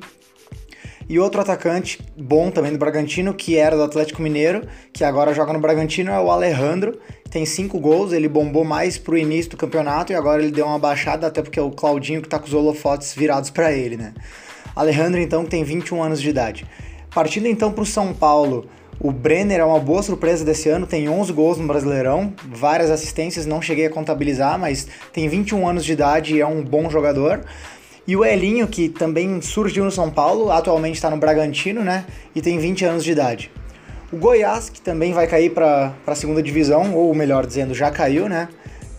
E outro atacante bom também do Bragantino, que era do Atlético Mineiro, que agora joga no Bragantino, é o Alejandro. Tem cinco gols, ele bombou mais pro início do campeonato e agora ele deu uma baixada, até porque é o Claudinho que tá com os holofotes virados para ele, né? Alejandro, então, tem 21 anos de idade. Partindo então pro São Paulo, o Brenner é uma boa surpresa desse ano, tem 11 gols no Brasileirão, várias assistências, não cheguei a contabilizar, mas tem 21 anos de idade e é um bom jogador. E o Elinho, que também surgiu no São Paulo, atualmente está no Bragantino, né? E tem 20 anos de idade. O Goiás, que também vai cair para a segunda divisão, ou melhor dizendo, já caiu, né?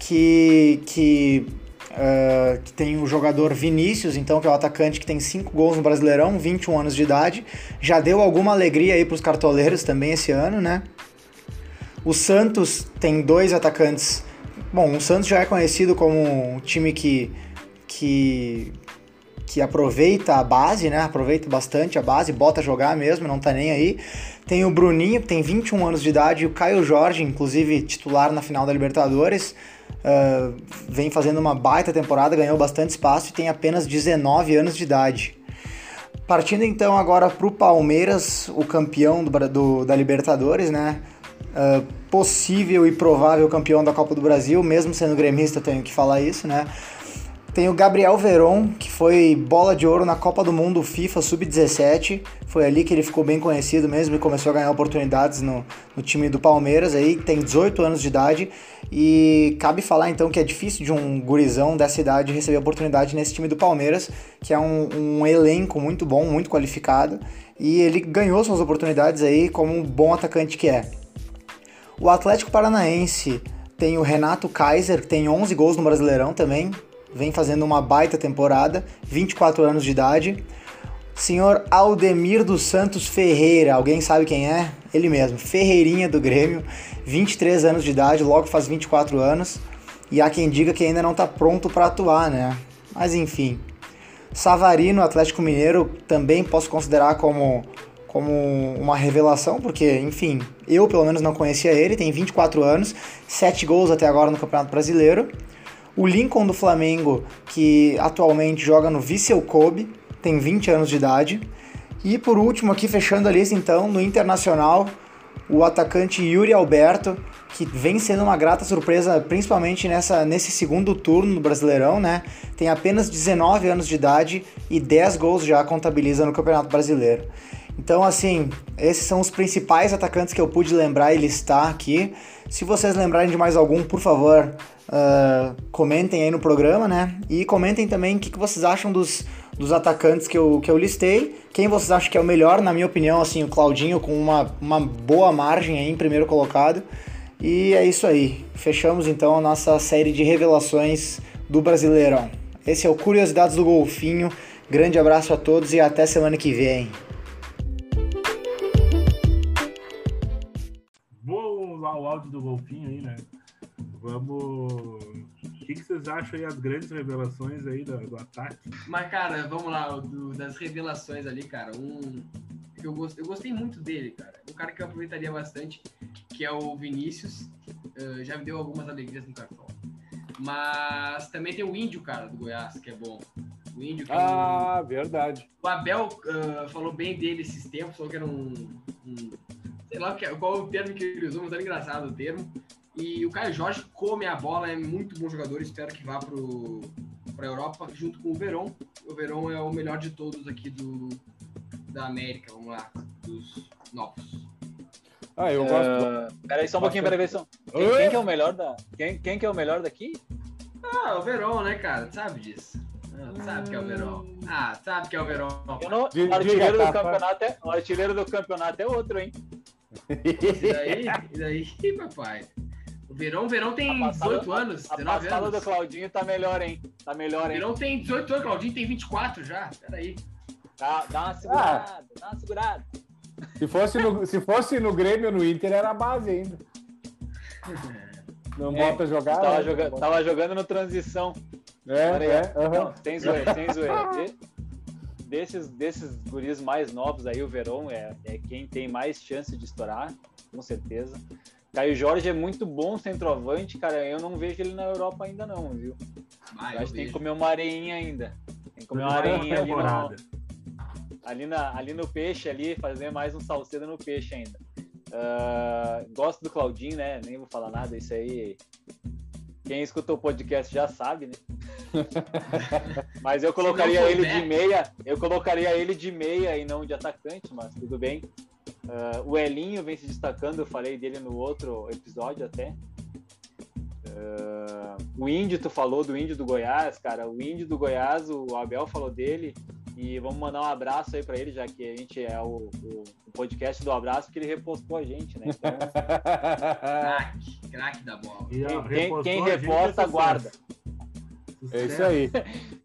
Que, que Uh, que tem o jogador Vinícius, então, que é o atacante que tem 5 gols no Brasileirão, 21 anos de idade. Já deu alguma alegria aí para os cartoleiros também esse ano, né? O Santos tem dois atacantes. Bom, o Santos já é conhecido como um time que, que, que aproveita a base, né? Aproveita bastante a base, bota jogar mesmo, não tá nem aí. Tem o Bruninho, que tem 21 anos de idade, e o Caio Jorge, inclusive titular na final da Libertadores. Uh, vem fazendo uma baita temporada, ganhou bastante espaço e tem apenas 19 anos de idade. Partindo então agora para o Palmeiras, o campeão do, do, da Libertadores, né? Uh, possível e provável campeão da Copa do Brasil, mesmo sendo gremista, tenho que falar isso, né? Tem o Gabriel Veron, que foi bola de ouro na Copa do Mundo FIFA Sub-17. Foi ali que ele ficou bem conhecido mesmo e começou a ganhar oportunidades no, no, time do Palmeiras. Aí tem 18 anos de idade e cabe falar então que é difícil de um gurizão dessa idade receber oportunidade nesse time do Palmeiras, que é um, um elenco muito bom, muito qualificado. E ele ganhou suas oportunidades aí como um bom atacante que é. O Atlético Paranaense tem o Renato Kaiser, que tem 11 gols no Brasileirão também, vem fazendo uma baita temporada, 24 anos de idade. Senhor Aldemir dos Santos Ferreira, alguém sabe quem é? Ele mesmo, Ferreirinha do Grêmio, 23 anos de idade, logo faz 24 anos. E há quem diga que ainda não está pronto para atuar, né? Mas enfim. Savarino, Atlético Mineiro, também posso considerar como, como uma revelação, porque, enfim, eu pelo menos não conhecia ele, tem 24 anos, 7 gols até agora no Campeonato Brasileiro. O Lincoln do Flamengo, que atualmente joga no Vissel Kobe, tem 20 anos de idade. E por último, aqui fechando a lista, então, no Internacional, o atacante Yuri Alberto, que vem sendo uma grata surpresa, principalmente nessa, nesse segundo turno do Brasileirão, né? Tem apenas 19 anos de idade e 10 gols já contabiliza no Campeonato Brasileiro. Então, assim, esses são os principais atacantes que eu pude lembrar e listar aqui. Se vocês lembrarem de mais algum, por favor, uh, comentem aí no programa, né? E comentem também o que, que vocês acham dos, dos atacantes que eu, que eu listei. Quem vocês acham que é o melhor, na minha opinião, assim, o Claudinho com uma, uma boa margem aí em primeiro colocado. E é isso aí. Fechamos então a nossa série de revelações do Brasileirão. Esse é o Curiosidades do Golfinho. Grande abraço a todos e até semana que vem. O áudio do Golfinho aí, né? Vamos. O que, que, vocês acham aí as grandes revelações aí do, do ataque? Mas, cara, vamos lá, do, das revelações ali, cara. Um. Eu, gost, eu gostei muito dele, cara. Um cara que eu aproveitaria bastante, que é o Vinícius. Uh, já me deu algumas alegrias no cartão. Mas também tem o Índio, cara, do Goiás, que é bom. O Índio. Que ah, é um... verdade. O Abel uh, falou bem dele esses tempos, falou que era um, um sei lá qual é o termo que ele usou, mas era engraçado o termo. E o Caio Jorge come a bola, é muito bom jogador, espero que vá para a Europa junto com o Verón. O Verón é o melhor de todos aqui do, da América, vamos lá, dos novos. Ah, eu gosto. Uh, peraí, só um pouquinho, peraí, só. Quem, quem, que é o melhor da. Quem, quem que é o melhor daqui? Ah, o Verón, né, cara? Sabe disso. Não, sabe que é o Verón. Ah, sabe que é o Verón. Não, o, artilheiro do campeonato é, o artilheiro do campeonato é outro, hein? E daí, e daí, papai? O Verão, o Verão tem passada, 18 anos, a, 19 a anos. do Claudinho tá melhor, hein? Tá melhor, hein? O Verão tem 18 anos, o Claudinho tem 24 já. Peraí. Dá, dá uma segurada, ah, dá uma segurada. Se fosse, no, se fosse no Grêmio no Inter, era a base ainda. Não é, bota jogar. Tava, né? joga, tava jogando no transição. É, é. Uhum. Não, sem zoeira, sem zoeira. De, desses, desses guris mais novos aí, o Verón é, é quem tem mais chance de estourar, com certeza. Caio Jorge é muito bom centroavante, cara. Eu não vejo ele na Europa ainda não, viu? Ah, acho que tem que comer uma areinha ainda. Tem que comer uma areinha ali no, ali, na, ali no peixe, ali, fazer mais um salcedo no peixe ainda. Uh, gosto do Claudinho, né? Nem vou falar nada, isso aí. Quem escutou o podcast já sabe, né? mas eu colocaria ele de meia, eu colocaria ele de meia e não de atacante, mas tudo bem. Uh, o Elinho vem se destacando, eu falei dele no outro episódio até. Uh, o Índio, tu falou do Índio do Goiás, cara. O Índio do Goiás, o Abel falou dele. E vamos mandar um abraço aí para ele, já que a gente é o, o, o, podcast do abraço, porque ele repostou a gente, né? Então... craque, craque da bola. Quem, quem, quem reposta, guarda. É isso aí.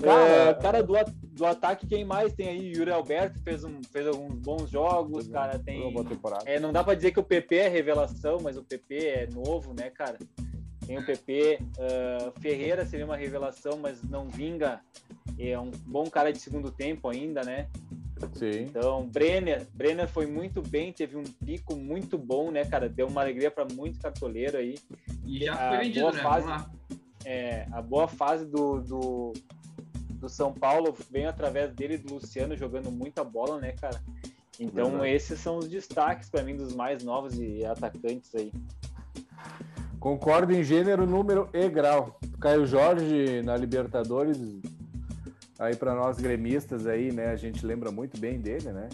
Cara, é, cara do, do ataque, quem mais tem aí? Yuri Alberto fez, um, fez alguns bons jogos, cara. Tem. É, não dá para dizer que o PP é revelação, mas o PP é novo, né, cara? Tem o PP. Uh, Ferreira seria uma revelação, mas não vinga. É um bom cara de segundo tempo ainda, né? Sim. Então, Brenner, Brenner foi muito bem, teve um pico muito bom, né, cara? Deu uma alegria para muito cartoleiro aí. E já foi vendido, né? Fase, é, a boa fase do, do, do São Paulo vem através dele do Luciano jogando muita bola, né, cara? Então uhum. esses são os destaques para mim dos mais novos e atacantes aí. Concordo em gênero, número e grau. Caio Jorge na Libertadores, aí para nós gremistas aí, né? A gente lembra muito bem dele, né?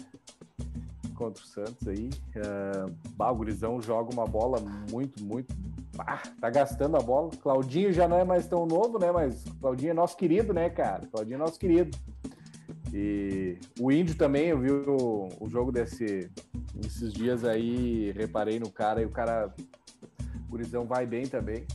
Contra o Santos aí. Uh, bah, o Gurizão joga uma bola muito, muito ah, tá gastando a bola. Claudinho já não é mais tão novo, né? Mas Claudinho é nosso querido, né, cara? Claudinho é nosso querido. E o Índio também, eu vi o, o jogo desse, desses dias aí, reparei no cara e o cara, Gurizão vai bem também.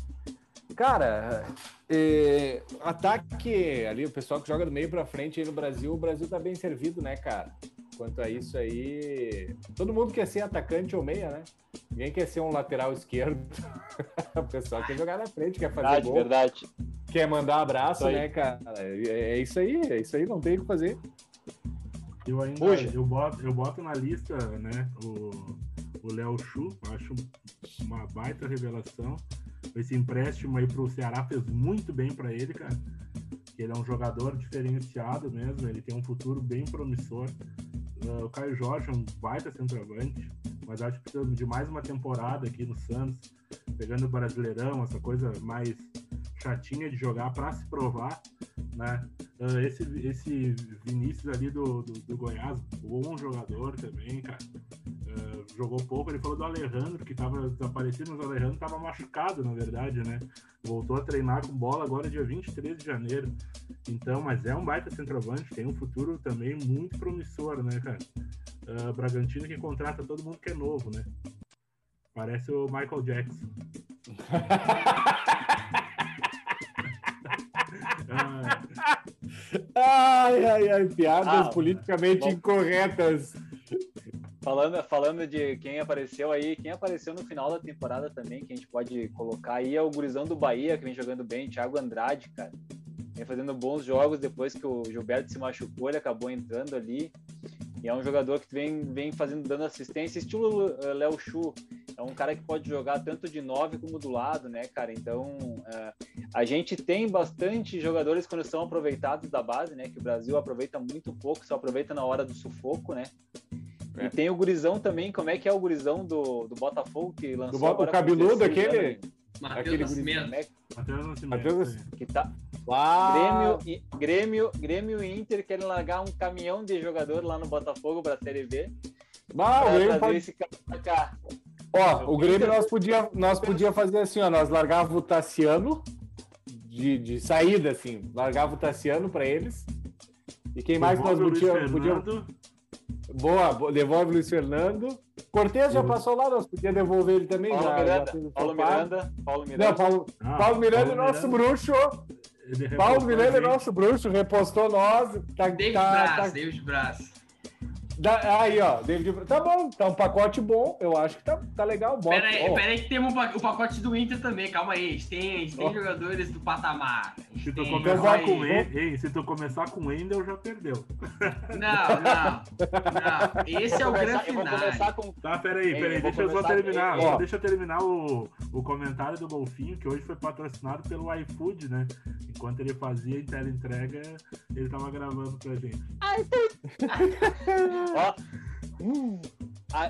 Cara, é, ataque ali, o pessoal que joga do meio para frente aí no Brasil, o Brasil tá bem servido, né, cara? Quanto a isso aí, todo mundo quer ser atacante ou meia, né? Ninguém quer ser um lateral esquerdo. o pessoal quer jogar na frente, quer fazer verdade, gol. Verdade. Quer mandar abraço, né, cara? É, é, isso aí, é isso aí, não tem o que fazer. Eu ainda eu boto, eu boto na lista, né, o Léo Chu, acho uma baita revelação. Esse empréstimo aí pro Ceará fez muito bem para ele, cara. Ele é um jogador diferenciado mesmo, ele tem um futuro bem promissor. Uh, o Caio Jorge é um baita centroavante, mas acho que precisa de mais uma temporada aqui no Santos, pegando o Brasileirão, essa coisa mais chatinha de jogar para se provar, né? Uh, esse, esse Vinícius ali do, do, do, Goiás, bom jogador também, cara. Uh, jogou pouco, ele falou do Alejandro, que estava desaparecido, mas o Alejandro estava machucado, na verdade, né? Voltou a treinar com bola agora dia 23 de janeiro. Então, mas é um baita centroavante, tem um futuro também muito promissor, né, cara? Uh, Bragantino que contrata todo mundo que é novo, né? Parece o Michael Jackson. ai, ai, ai, piadas ah, politicamente bom. incorretas. Falando, falando de quem apareceu aí, quem apareceu no final da temporada também, que a gente pode colocar aí é o gurizão do Bahia, que vem jogando bem, Thiago Andrade, cara. Vem fazendo bons jogos depois que o Gilberto se machucou, ele acabou entrando ali. E é um jogador que vem, vem fazendo, dando assistência, estilo uh, Léo Chu. É um cara que pode jogar tanto de nove como do lado, né, cara? Então, uh, a gente tem bastante jogadores quando são aproveitados da base, né? Que o Brasil aproveita muito pouco, só aproveita na hora do sufoco, né? É. E tem o gurizão também, como é que é o gurizão do, do Botafogo que lançou do, agora? O cabeludo, aquele... Matheus Nascimento. Matheus Nascimento. Que tá... Uau. Grêmio, Grêmio, Grêmio e Inter querem largar um caminhão de jogador lá no Botafogo para a Série B. Bah, o Grêmio pode... esse cara pra cá. Ó, o Grêmio nós podia, nós podia fazer assim, ó, nós largava o Tassiano, de, de saída, assim. Largava o Tassiano para eles. E quem mais nós podíamos. Podia... Boa, devolve o Luiz Fernando. Cortez já passou lá, nós podíamos devolver ele também. Paulo já, Miranda, já Paulo Miranda, Paulo Miranda. Não, Paulo, ah, Paulo Miranda Paulo é nosso Miranda. bruxo. Paulo Miranda é nosso bruxo, repostou nós. Tá, David tá, Braz, tá... David Braz. Da, aí, ó, David. Tá bom, tá um pacote bom. Eu acho que tá, tá legal. Bota, pera, aí, oh. pera aí que temos o pacote do Inter também. Calma aí. A gente tem, a gente tem oh. jogadores do patamar. Se tu, começar com ele, se tu começar com o Endel, já perdeu. Não, não. não. Esse é o grande final. Com... Tá, peraí, peraí. Ei, deixa eu só terminar. Deixa eu terminar o, o comentário do Golfinho, que hoje foi patrocinado pelo iFood, né? Enquanto ele fazia a entrega, ele tava gravando pra gente. Ó, hum,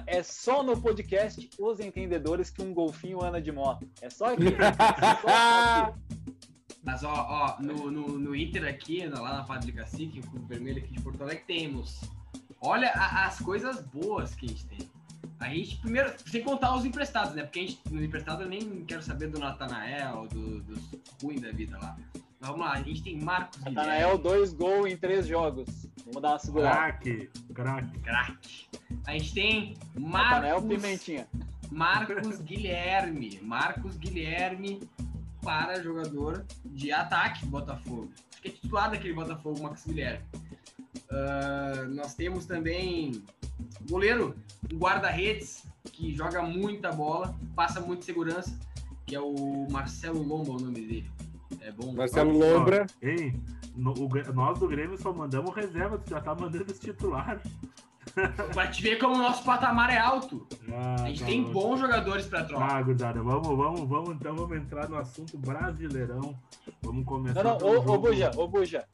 é só no podcast Os Entendedores que um golfinho anda de moto. É só aqui. É só aqui. Mas, ó, ó no, no, no Inter aqui, lá na Padre de Cacique, o Vermelho aqui de Porto Alegre, temos. Olha a, as coisas boas que a gente tem. A gente, primeiro, sem contar os emprestados, né? Porque a gente, no emprestado, eu nem quero saber do Natanael, do, dos ruins da vida lá. Vamos lá, a gente tem Marcos Natanael, dois gols em três jogos. Vamos dar uma segurada. Craque, craque. Craque. A gente tem Marcos... Natanael Pimentinha. Marcos Guilherme. Marcos Guilherme para jogador de ataque do Botafogo. Acho que é titular daquele Botafogo, Marcos Guilherme. Uh, nós temos também goleiro, um guarda-redes, que joga muita bola, passa muita segurança, que é o Marcelo Lomba, o nome dele. É bom. Marcelo Lombra. Ei, no, o, nós do Grêmio só mandamos reserva, tu já tá mandando os titulares. Pra te ver como o nosso patamar é alto. Ah, a gente tá tem bom. bons jogadores pra troca. Ah, Gudada, vamos, vamos, vamos, então vamos entrar no assunto brasileirão. Vamos começar. Não, não, ô, ô Buja, ô Buja.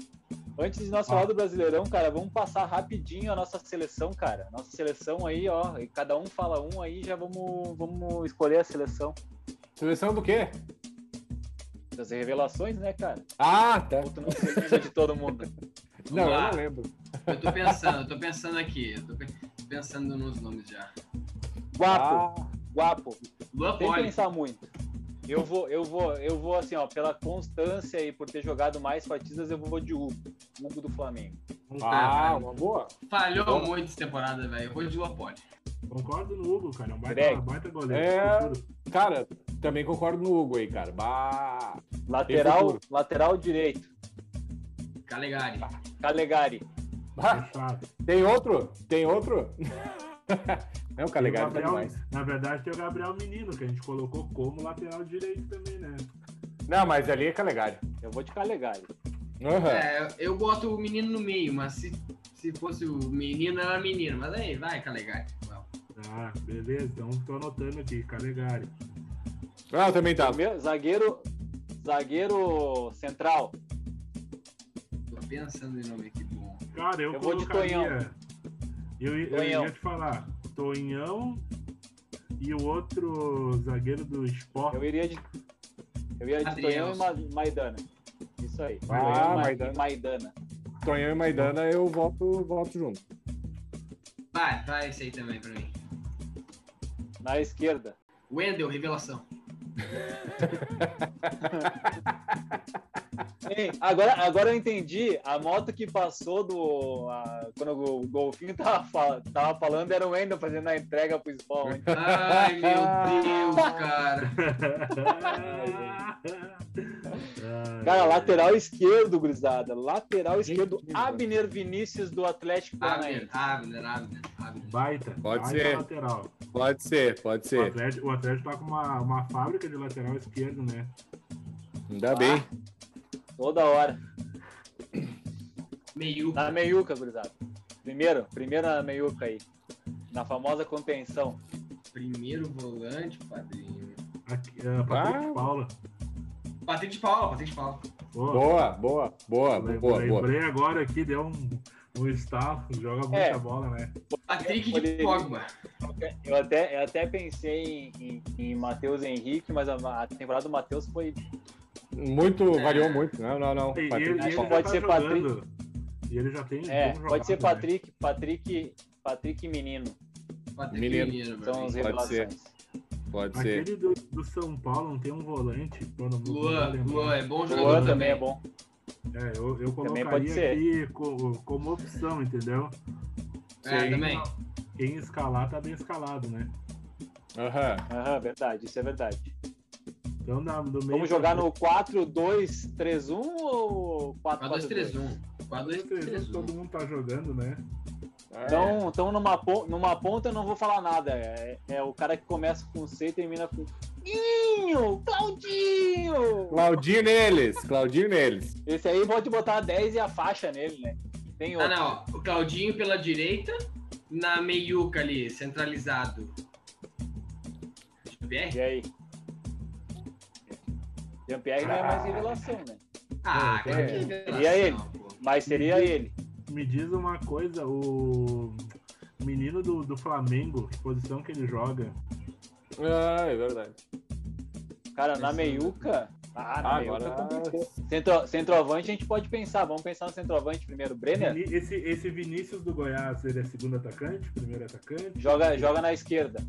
Antes de nós ah. falar do Brasileirão, cara, vamos passar rapidinho a nossa seleção, cara. Nossa seleção aí, ó, e cada um fala um aí, já vamos, vamos escolher a seleção. Seleção do quê? Das revelações, né, cara? Ah, tá. Tu não de todo mundo. não, eu não lembro. Eu tô pensando, eu tô pensando aqui. Eu tô pensando nos nomes já. Guapo, ah. guapo. Luan Tem que pensar muito. Eu vou, eu vou, eu vou assim, ó, pela constância e por ter jogado mais partidas, eu vou de Hugo. Hugo do Flamengo. Ah, uma boa. Falhou boa. muito essa temporada, velho. Eu vou de Luapoli. Concordo no Hugo, cara. É um baita, baita goleiro. É, cara, também concordo no Hugo aí, cara. Bah, lateral, lateral direito. Calegari. Calegari. Ah, tem outro? Tem outro? Não, o Calegari tá demais. Na verdade, tem o Gabriel Menino, que a gente colocou como lateral direito também, né? Não, mas ali é Calegari. Eu vou de Calegari. Uhum. É, eu boto o menino no meio, mas se, se fosse o menino, era menino. Mas aí, vai, Calegari. Ah, beleza. Então tô anotando aqui, Calegari. Ah, também tá. Zagueiro, zagueiro central. Tô pensando em nome aqui bom. Cara, eu, eu vou de Tonhão. Eu, eu, eu ia te falar, Tonhão e o outro zagueiro do esporte. Eu iria de, eu iria de Tonhão e Maidana. Isso aí. Ah, Tonhão Maidana. e Maidana. Tonhão e Maidana eu volto, volto junto. Vai, vai esse aí também pra mim. Na esquerda. Wendel, revelação. Ei, agora, agora eu entendi. A moto que passou do. A, quando o Golfinho tava, tava falando, era o Wendel fazendo a entrega pro Spawn. Ai, meu Deus, cara. cara, lateral esquerdo, gurizada. Lateral esquerdo, Abner Vinícius do Atlético Paranaense. Abner, Abner, Abner. Baita. Pode baita ser. Lateral. Pode ser, pode ser. O Atlético, o Atlético tá com uma, uma fábrica de lateral esquerdo, né? Ainda ah, bem. Toda hora. Meiuca. Na meiuca, gurizada. Primeiro, primeira meiuca aí. Na famosa contenção. Primeiro volante, padrinho. Aqui, uh, Patrick ah. Paula. Patrick de Paula, Patrick de Paula. Boa, boa, boa, lembrei, boa. Lembrei boa. agora aqui, deu um, um estalo, joga muita é. bola, né? Patrick de Pogba. Eu até, eu até pensei em, em, em Matheus Henrique, mas a, a temporada do Matheus foi muito, é. variou muito. Não, não, não. E, ele, ele pode tá ser jogando. Patrick. E ele já tem. É, pode ser Patrick, Patrick, Patrick Menino. Patrick Menino. São as revelações. Pode ser. Aquele do, do São Paulo não tem um volante. vou Luan. Luan é bom jogador Luan também. também é bom. É, eu, eu Também pode colocaria ser. aqui co- como opção, entendeu? É, Quem- também. Quem escalar tá bem escalado, né? Aham. Aham, verdade, isso é verdade. Então, na, do meio Vamos jogar no 4-2-3-1 ou 4-4-2? 4-2-3-1. 4-2-3-1, 4-2-3-1. todo mundo tá jogando, né? Então, então numa, numa ponta eu não vou falar nada. É, é o cara que começa com C e termina com Inho, Claudinho! Claudinho neles, Claudinho neles. Esse aí pode botar 10 e a faixa nele, né? Tem Ah, outro. não. O Claudinho pela direita, na meiuca ali, centralizado. Jean-Pierre? E aí? Jean-Pierre não é mais revelação, né? Ah, É, que revelação, Seria ele. pô. Mas seria ele. Me diz uma coisa, o menino do, do Flamengo, que posição que ele joga? Ah, é verdade. Cara, na Esse- meiuca. Ah, na Agora- meiuca complicou. Centro, centroavante a gente pode pensar. Vamos pensar no centroavante primeiro. Brenner Esse, esse Vinícius do Goiás, ele é segundo atacante, primeiro atacante? joga, joga na esquerda.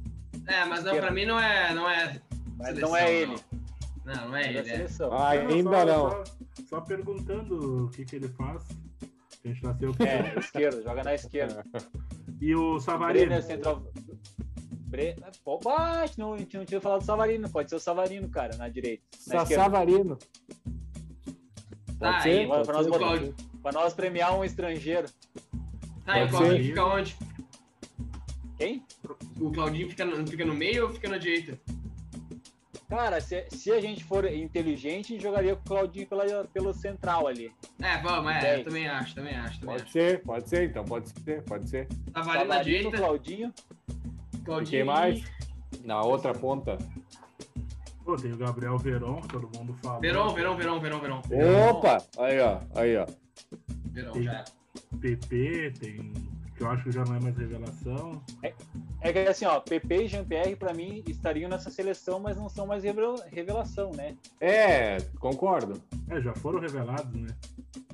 É, mas não, pra mim não é. Não é Mas seleção, não é ele. Não, não é É ele. É. Ah, ainda só, não. Só, só perguntando o que, que ele faz. A gente nasceu É, esquerda, joga na esquerda. E o Savarino? Brenner central. Bre... Pô, bate, não, a gente não tinha falado do Savarino. Pode ser o Savarino, cara, na direita. Na esquerda. Savarino. Tá, Pode ser? aí, Pra Pode nós, botar- pra nós premiar um estrangeiro. Tá, e o Claudinho fica onde? Quem? O Claudinho fica no, fica no meio ou fica na direita? Cara, se, se a gente for inteligente, a gente jogaria com o Claudinho pela, pelo central ali. É, vamos, é. Eu também acho, também acho, também Pode acho. ser, pode ser, então pode ser, pode ser. Savarino na Savarino, direita, Claudinho. Claudinho. E quem mais? Na outra ponta. Pô, tem o Gabriel Veron, que todo mundo fala. Verão, verão, verão, verão, verão. Opa! Aí, ó, aí, ó. Verão, já. PP, tem. Que eu acho que já não é mais revelação. É que assim, ó, PP e Jean-Pierre, pra mim, estariam nessa seleção, mas não são mais revela- revelação, né? É, concordo. É, já foram revelados, né?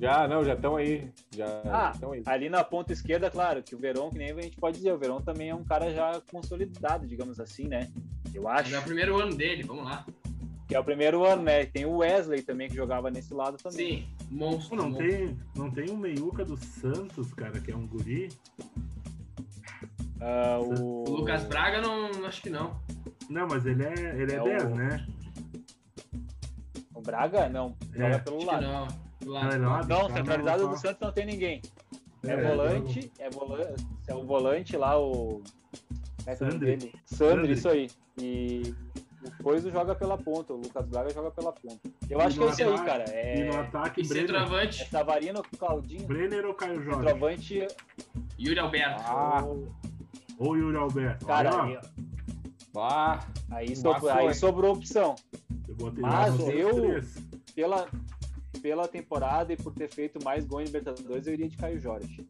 Já, não, já estão aí. Já Ah, estão aí. Ali na ponta esquerda, claro, que o Verón, que nem a gente pode dizer, o Verón também é um cara já consolidado, digamos assim, né? Eu acho Mas é o primeiro ano dele, vamos lá. Que é o primeiro ano, né? Tem o Wesley também que jogava nesse lado também. Sim, monstro. Não monstro. tem, não tem um meiuca do Santos, cara, que é um guri? Ah, o... O Lucas Braga, não, acho que não. Não, mas ele é, ele é, É o- 10, né? o Braga, não, joga É. pelo lado. não. Do Não, lado. ele é Não, centralizado do Santos não tem ninguém. É, É, volante, é volante, é o volante lá, o. É é o Sandri. Sandri, Sandri. isso aí. E o Coiso joga pela ponta, o Lucas Braga joga pela ponta. Eu acho que é isso aí, cara. E no É, ataque, E Brenner, centroavante, é Savarino, Claudinho, Brenner ou Caio Jorge? centroavante. Yuri Alberto. Ah, o- Ou Yuri Alberto? Cara, Aí, aí, ó, ah, aí, sobrou, aí sobrou opção. eu botei Mas eu-. Pela, pela temporada e por ter feito mais gol em Libertadores, eu iria de Caio Jorge.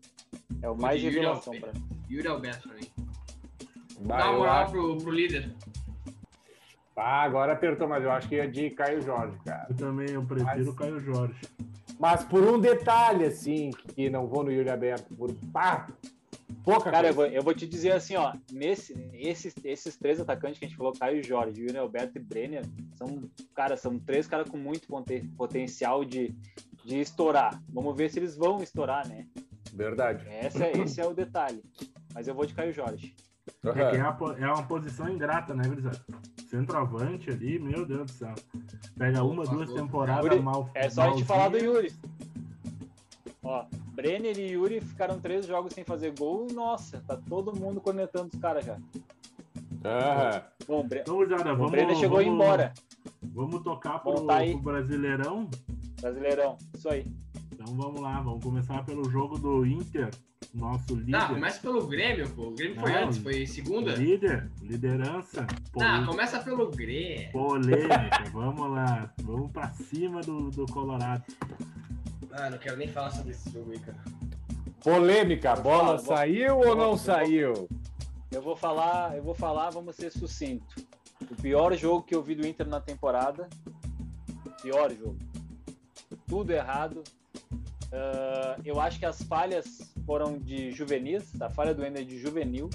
É o mais de Yuri revelação Alberto. pra mim. Yuri Alberto pra mim. Dá moral pro, pro líder. Ah, agora apertou, mas eu acho que ia de Caio Jorge, cara. Eu também, eu prefiro Mas- o Caio Jorge. Mas por um detalhe, assim, que não vou no Yuri aberto, por pá, pouca Cara, eu coisa. vou, eu vou te dizer assim, ó, nesse, esses, esses três atacantes que a gente falou, Caio Jorge, Yuri Alberto e Brenner, são, cara, são três caras com muito poten- potencial de, de estourar. Vamos ver se eles vão estourar, né? Verdade. Esse é, esse é o detalhe. Mas eu vou de Caio Jorge. É, que é, a po- é uma posição ingrata, né, Grisado? Centroavante ali, meu Deus do céu. Pega uma, duas temporadas Yuri, mal. É só a gente falar do Yuri. Ó, Brenner e Yuri ficaram três jogos sem fazer gol. Nossa, tá todo mundo cornetando os caras já. Aham. Bom, Bre- Então, o vamos, Brenner chegou vamos, embora. Vamos tocar pro, Bom, tá pro Brasileirão. Brasileirão, isso aí. Então vamos lá, vamos começar pelo jogo do Inter, nosso líder. Tá, começa pelo Grêmio, pô. O Grêmio foi Não, antes, foi segunda. Líder, liderança. Ah, poli- começa pelo Grêmio. polêmica. vamos lá, vamos pra cima do, do Colorado. Ah, não quero nem falar sobre esse jogo aí, cara. Polêmica, a bola Vou falar, saiu vou- ou não vou- saiu? Eu vou falar, eu vou falar, vamos ser sucinto. O pior jogo que eu vi do Inter na temporada. Pior jogo. Tudo errado. Ah, eu acho que as falhas foram de juvenis, a falha do Ender de juvenil.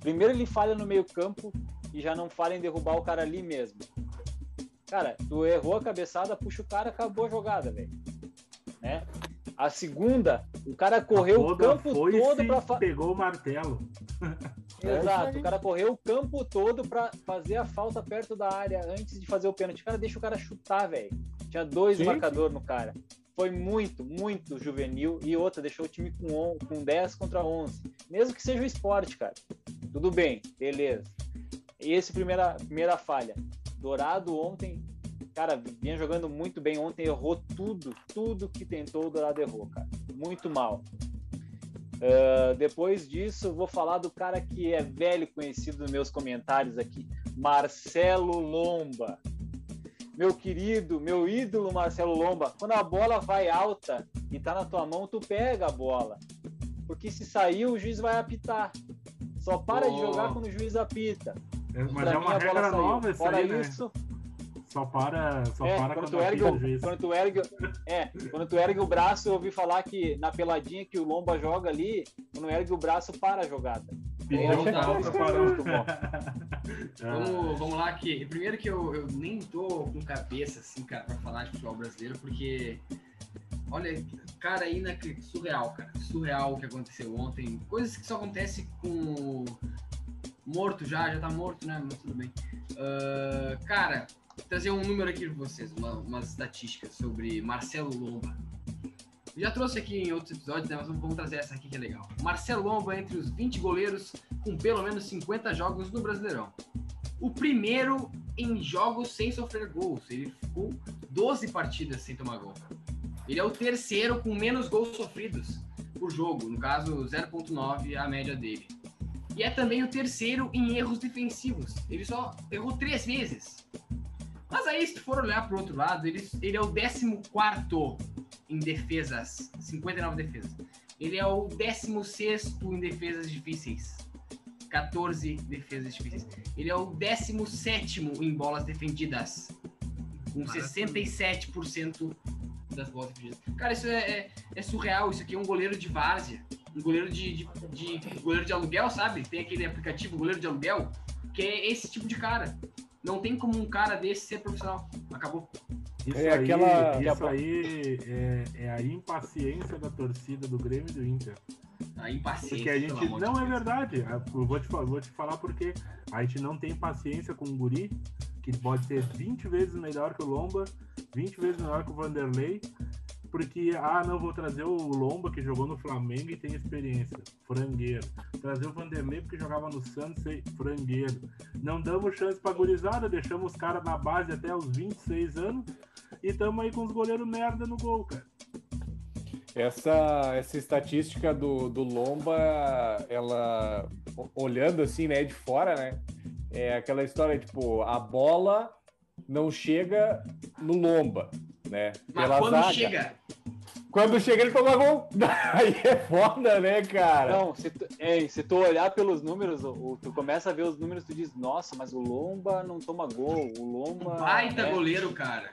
Primeiro ele falha no meio-campo, e já não fala em derrubar o cara ali mesmo. Cara, tu errou a cabeçada, puxa o cara, acabou a jogada, velho. Né? A segunda, o cara correu o campo todo para fa... pegou o martelo. Exato, o cara correu o campo todo para fazer a falta perto da área antes de fazer o pênalti. Cara, deixa o cara chutar, velho. Tinha dois marcadores no cara. Foi muito, muito juvenil. E outra, deixou o time com, on, com 10 contra 11. Mesmo que seja o esporte, cara. Tudo bem, beleza. Esse primeira, primeira falha. Dourado ontem, cara, vinha jogando muito bem ontem, errou tudo, tudo que tentou o Dourado errou, cara. Muito mal. Uh, depois disso, vou falar do cara que é velho conhecido nos meus comentários aqui, Marcelo Lomba. Meu querido, meu ídolo Marcelo Lomba, quando a bola vai alta e tá na tua mão, tu pega a bola. Porque se sair, o juiz vai apitar. Só para oh. de jogar quando o juiz apita. É, mas pra é uma regra nova essa Fora aí, né? isso, só para, só é, para quando, tu ergue, o, quando tu ergue, é, quando tu ergue o braço, eu ouvi falar que na peladinha que o Lomba joga ali, quando ergue o braço para a jogada. Então, tá, vamos, vamos lá aqui. Primeiro que eu, eu nem tô com cabeça assim, cara, para falar de futebol brasileiro, porque olha, cara, aí na surreal, cara. Surreal o que aconteceu ontem. Coisas que só acontecem com morto já, já tá morto, né? Mas tudo bem. Uh, cara, trazer um número aqui para vocês, uma, umas estatísticas sobre Marcelo Lomba. já trouxe aqui em outros episódios, né, mas vamos trazer essa aqui que é legal. Marcelo Lomba entre os 20 goleiros com pelo menos 50 jogos no Brasileirão. O primeiro em jogos sem sofrer gols. Ele ficou 12 partidas sem tomar gol. Ele é o terceiro com menos gols sofridos por jogo, no caso 0.9 a média dele. E é também o terceiro em erros defensivos. Ele só errou três vezes. Mas aí, se tu for olhar para o outro lado, ele, ele é o 14 em defesas, 59 defesas. Ele é o 16 em defesas difíceis, 14 defesas difíceis. Ele é o 17 em bolas defendidas, com 67% das bolas defendidas. Cara, isso é, é, é, surreal. Isso aqui é um goleiro de várzea, um goleiro de, de, de, de goleiro de aluguel, sabe? Tem aquele aplicativo goleiro de aluguel, que é esse tipo de cara. Não tem como um cara desse ser profissional. Acabou. Isso é aí, aquela... isso aí é, é, a impaciência da torcida do Grêmio e do Inter. A impaciência. Porque a gente. Não é verdade. Eu vou te, vou te falar porque a gente não tem paciência com o Guri, que pode ser 20 vezes melhor que o Lomba, 20 vezes melhor que o Vanderlei, porque, ah, não, vou trazer o Lomba, que jogou no Flamengo e tem experiência, frangueiro. Trazer o Vanderlei, porque jogava no Santos, frangueiro. Não damos chance pra gurizada, deixamos os caras na base até os 26 anos e estamos aí com os goleiros merda no gol, cara. Essa, essa estatística do, do Lomba, ela, olhando assim, né, de fora, né, é aquela história, tipo, a bola não chega no Lomba, né? Mas Pela quando zaga. chega. Quando chega, ele toma gol. Aí é foda, né, cara? Não, se tu, é, se tu olhar pelos números, o, tu começa a ver os números, tu diz, nossa, mas o Lomba não toma gol. O Lomba. Baita é... goleiro, cara.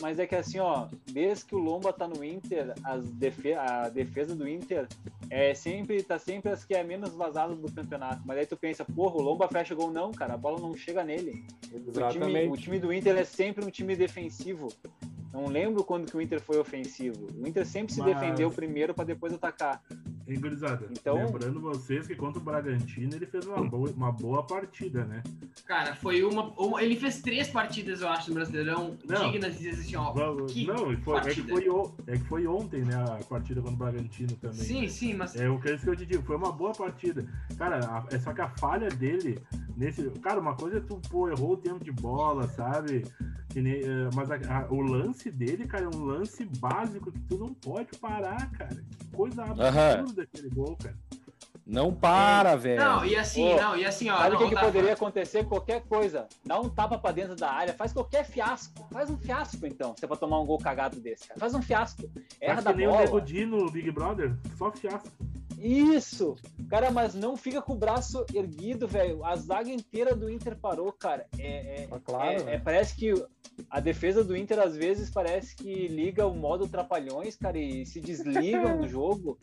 Mas é que assim, ó, desde que o Lomba tá no Inter, defe a defesa do Inter é sempre, tá sempre as que é menos vazada do campeonato. Mas aí tu pensa, porra, o Lomba fecha gol, não, cara, a bola não chega nele. Exatamente. O time, o time do Inter é sempre um time defensivo. Não lembro quando que o Inter foi ofensivo. O Inter sempre se Mas... defendeu primeiro para depois atacar. Hein, então... lembrando vocês que contra o Bragantino ele fez uma boa, uma boa partida, né? Cara, foi uma, uma, Ele fez três partidas, eu acho, no Brasileirão, não, dignas de dizer assim, ó. Que não, foi, é, que foi, é que foi ontem, né? A partida contra o Bragantino também. Sim, né? sim, mas. É o que, é isso que eu te digo, foi uma boa partida. Cara, a, é só que a falha dele nesse. Cara, uma coisa é tu, pô, errou o tempo de bola, sabe? Nem, uh, mas a, a, o lance dele, cara, é um lance básico que tu não pode parar, cara. Que coisa absurda aquele gol, cara. Não para, é. velho. Não, e assim, não, e assim, ó. Sabe o que, que poderia acontecer? Qualquer coisa. Dá um tapa pra dentro da área, faz qualquer fiasco. Faz um fiasco, então, se é pra tomar um gol cagado desse, cara. Faz um fiasco. Erra faz da que nem bola. o Nego Big Brother, só fiasco. Isso! Cara, mas não fica com o braço erguido, velho. A zaga inteira do Inter parou, cara. É, é, ah, claro, é, é, parece que a defesa do Inter, às vezes, parece que liga o modo trapalhões, cara, e se desliga no jogo.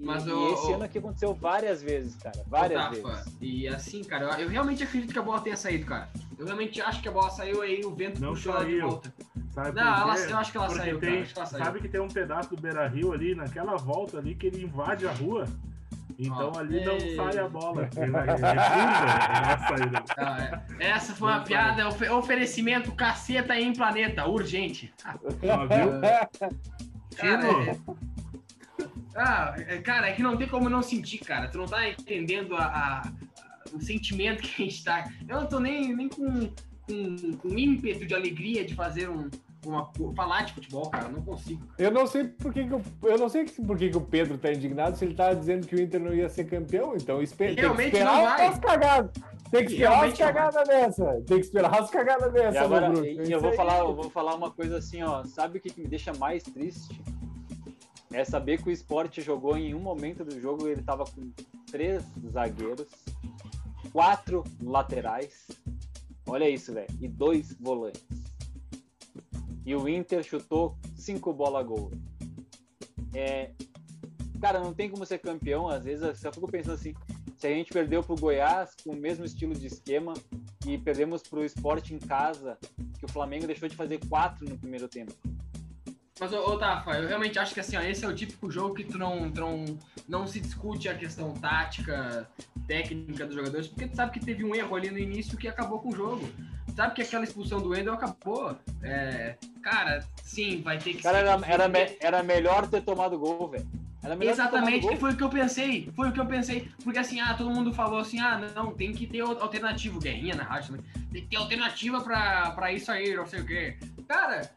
Mas e, o, esse o... ano aqui aconteceu várias vezes, cara. Várias Tafa, vezes. E assim, cara, eu, eu, realmente acredito que a bola tenha saído, cara. Eu realmente acho que a bola saiu aí, o vento não puxou ela de volta. Sabe não, ela, eu acho que ela saiu, tem, que ela saiu. Sabe que tem um pedaço do Beira Rio ali, naquela volta ali, que ele invade a rua. Então oh, ali não sai a bola. É ah, é. Essa foi uma piada. Oferecimento caceta em planeta, urgente. Ah, viu? Cara, é... ah, é, cara, é que não tem como não sentir, cara. Tu não tá entendendo a, a, o sentimento que a gente tá. Eu não tô nem, nem com, com, com ímpeto de alegria de fazer um, uma, falar de futebol, cara. Eu não consigo. Eu não sei por que, que eu, eu não sei por que, que o Pedro tá indignado se ele tá dizendo que o Inter não ia ser campeão. Então espera, Realmente tem que esperar não vai. as cagadas. Tem que esperar as cagadas dessa. Tem que esperar as cagadas dessa, e agora, Bruno. E eu vou falar, eu vou falar uma coisa assim, ó. Sabe o que, que me deixa mais triste? É saber que o esporte jogou em um momento do jogo, ele tava com três zagueiros, quatro laterais. Olha isso, velho. E dois volantes e o Inter chutou cinco bola gol. É, cara, não tem como ser campeão. Às vezes eu fico pensando assim: se a gente perdeu para o Goiás com o mesmo estilo de esquema e perdemos para o esporte em casa, que o Flamengo deixou de fazer quatro no primeiro tempo. Mas, ô, ô Tafa, eu realmente acho que assim, ó, esse é o típico jogo que tu não, tu não, não se discute a questão tática, técnica dos jogadores, porque tu sabe que teve um erro ali no início que acabou com o jogo sabe que aquela expulsão do Wendel acabou. É, cara, sim, vai ter que cara, ser. Era, era, me, era melhor ter tomado gol, velho. Exatamente, foi o que eu pensei. Foi o que eu pensei. Porque assim, ah, todo mundo falou assim: ah, não, tem que ter alternativo. Guerrinha na rádio, né? Tem que ter alternativa pra, pra isso aí, não sei o quê. Cara,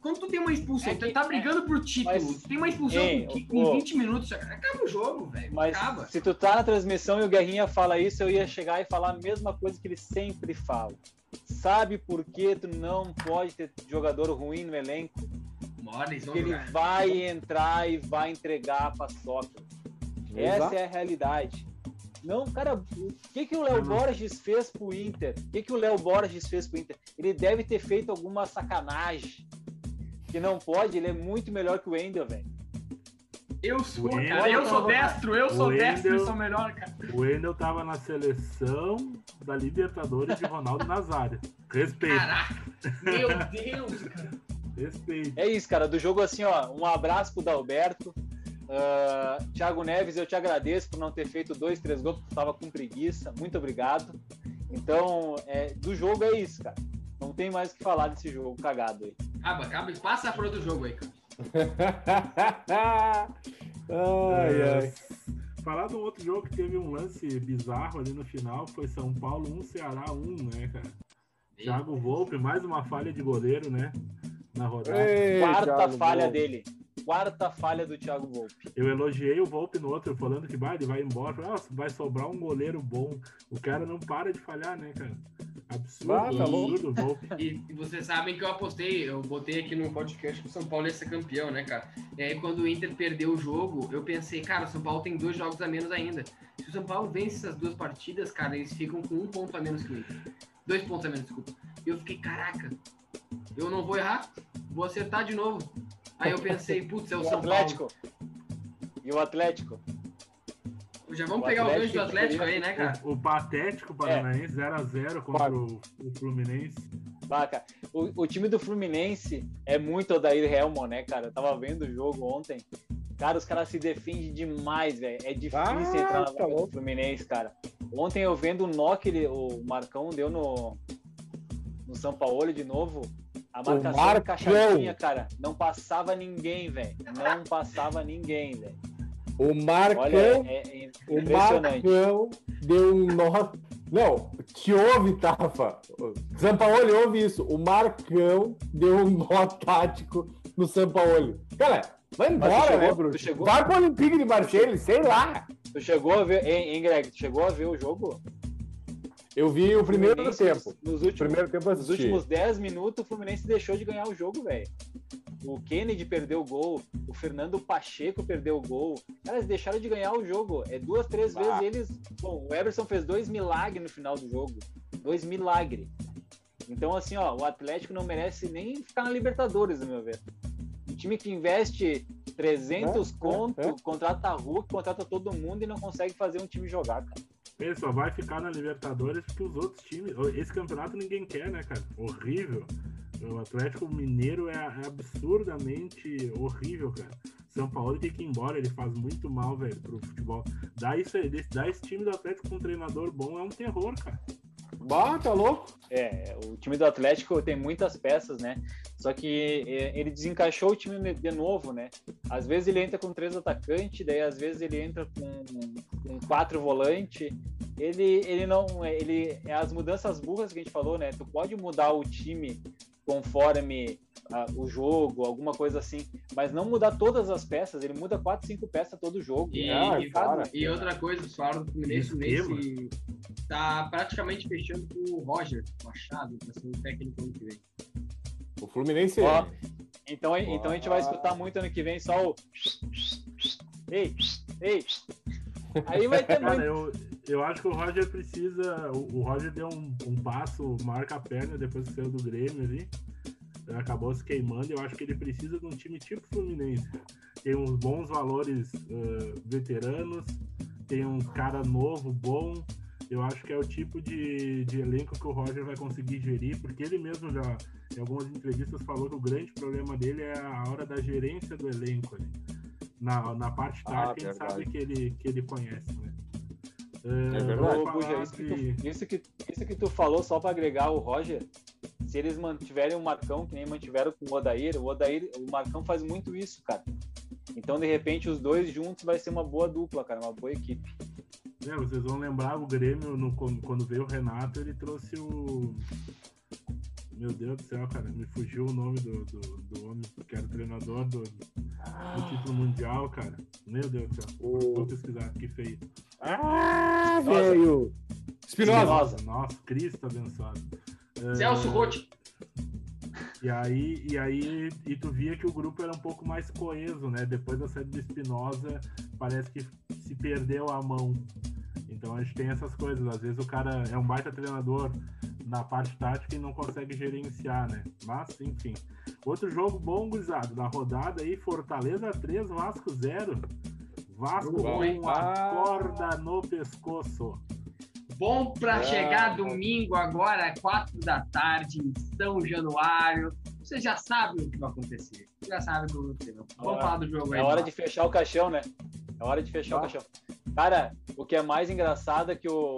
quando tu tem uma expulsão, é que, tu tá brigando é, por título, mas, tem uma expulsão ei, em, em 20 minutos, acaba o jogo, velho. Mas acaba. se tu tá na transmissão e o Guerrinha fala isso, eu ia chegar e falar a mesma coisa que ele sempre fala. Sabe por que tu não pode ter jogador ruim no elenco? Porque ele vai entrar e vai entregar a paçoca. Essa é a realidade. Não, cara, o que, que o Léo Borges fez pro Inter? O que, que o Léo Borges fez pro Inter? Ele deve ter feito alguma sacanagem. Que não pode, ele é muito melhor que o Wendel, velho. Eu sou, cara, eu sou destro, eu sou Wendel, destro e sou melhor, cara. O Wendel tava na seleção da Libertadores de Ronaldo Nazário. Respeito. Caraca, meu Deus, cara. Respeito. É isso, cara. Do jogo assim, ó, um abraço pro Dalberto. Uh, Thiago Neves, eu te agradeço por não ter feito dois, três gols, porque tava com preguiça. Muito obrigado. Então, é, do jogo é isso, cara. Não tem mais o que falar desse jogo cagado aí. Acaba, acaba e passa para outro jogo aí, cara. ai, ai. Falar de um outro jogo que teve um lance bizarro ali no final foi São Paulo 1, Ceará 1, né, cara? Thiago Volpe, mais uma falha de goleiro, né? Na rodada. Ei, Quarta Thiago falha Volpe. dele. Quarta falha do Thiago Volpe. Eu elogiei o Volpe no outro, falando que vai, ele vai embora. Nossa, vai sobrar um goleiro bom. O cara não para de falhar, né, cara? Absurdo, ah, tá absurdo. E, e, vocês sabem que eu apostei, eu botei aqui no podcast que o São Paulo ia ser campeão, né, cara? E aí, quando o Inter perdeu o jogo, eu pensei, cara, o São Paulo tem dois jogos a menos ainda. Se o São Paulo vence essas duas partidas, cara, eles ficam com um ponto a menos que o Inter. Dois pontos a menos, desculpa. E eu fiquei, caraca, eu não vou errar, vou acertar de novo. Aí eu pensei, putz, é o, o São Atlético. Paulo. E o Atlético? Já vamos o pegar Atlético, o gancho do Atlético aí, né, cara? O, o patético paranaense, 0x0 é. contra o, o, Fluminense. Baca. O, o, time do Fluminense é muito Odair Helmon, né, cara? Eu tava vendo o jogo ontem. Cara, os caras se defendem demais, velho. É difícil ah, entrar na tá do Fluminense, cara. Ontem eu vendo o knock, ele, o Marcão deu no, no São Paulo de novo. A marcação encaixadinha, cara. Não passava ninguém, velho. Não passava ninguém, velho. O Marcão, Olha, é, é o Marcão deu um nó. Não, te ouve, Tafa. Sampaoli ouve isso. O Marcão deu um nó tático no Sampaoli. Cara, vai embora, né, Bruno? Chegou... Vai pro Olympique de Marseille, sei lá. Tu chegou a ver, hein, hein, Greg? Tu chegou a ver o jogo? Eu vi o primeiro tempo. Nos últimos, primeiro tempo nos últimos 10 minutos, o Fluminense deixou de ganhar o jogo, velho. O Kennedy perdeu o gol, o Fernando Pacheco perdeu o gol. Cara, eles deixaram de ganhar o jogo. É duas, três vezes eles. Bom, o Everson fez dois milagres no final do jogo. Dois milagres. Então, assim, ó, o Atlético não merece nem ficar na Libertadores, no meu ver. time que investe 300 é, conto, é, é. contrata Hulk, contrata todo mundo e não consegue fazer um time jogar, cara. Ele só vai ficar na Libertadores porque os outros times. Esse campeonato ninguém quer, né, cara? Horrível. O Atlético Mineiro é, é absurdamente horrível, cara. São Paulo tem que ir embora, ele faz muito mal, velho, pro futebol. Dá, isso, dá esse time do Atlético com um treinador bom é um terror, cara. Bah, tá louco? É, o time do Atlético tem muitas peças, né? Só que é, ele desencaixou o time de novo, né? Às vezes ele entra com três atacantes, daí às vezes ele entra com, com quatro volantes. Ele, ele não. Ele, é as mudanças burras que a gente falou, né? Tu pode mudar o time conforme uh, o jogo, alguma coisa assim, mas não mudar todas as peças, ele muda quatro, cinco peças todo jogo. E, ah, e, e outra coisa, o falaram do Fluminense, nesse tá praticamente fechando com o Roger Machado para ser o técnico ano que vem. O Fluminense Ó, então, então a gente vai escutar muito ano que vem só o ei, ei. Aí vai ter Cara, muito. Eu, eu acho que o Roger precisa. O, o Roger deu um, um passo, marca a perna depois que saiu do Grêmio ali. Acabou se queimando. Eu acho que ele precisa de um time tipo Fluminense. Tem uns bons valores uh, veteranos, tem um cara novo, bom. Eu acho que é o tipo de, de elenco que o Roger vai conseguir gerir, porque ele mesmo já, em algumas entrevistas, falou que o grande problema dele é a hora da gerência do elenco ali. Na, na parte ah, tática, ah, ele sabe que ele, que ele conhece, né? É, é verdade. Ô, Buja, isso, que tu, isso, que, isso que tu falou, só para agregar o Roger, se eles mantiverem o Marcão, que nem mantiveram com o Odair, o Odair, o Marcão faz muito isso, cara. Então, de repente, os dois juntos vai ser uma boa dupla, cara, uma boa equipe. É, vocês vão lembrar o Grêmio, no, quando veio o Renato, ele trouxe o. Meu Deus do céu, cara, me fugiu o nome do, do, do homem que era treinador do, do título mundial, cara. Meu Deus do céu. O... Vou pesquisar, que feio. Ah, velho! Espinosa. Nossa, Cristo abençoado. Celso Rotti. E aí, e aí, e tu via que o grupo era um pouco mais coeso, né? Depois da saída do Espinosa, parece que se perdeu a mão. Então a gente tem essas coisas. Às vezes o cara é um baita treinador na parte tática e não consegue gerenciar, né? Mas, enfim. Outro jogo bom, gurizado, na rodada aí, Fortaleza 3, Vasco 0. Vasco com a corda no pescoço. Bom para é. chegar domingo agora, 4 da tarde, em São Januário. Você já sabe o que vai acontecer. Você já sabe o que vai acontecer. Vamos falar do jogo aí. É hora de fechar o caixão, né? É hora de fechar ah. o caixão. Cara, o que é mais engraçado é que o,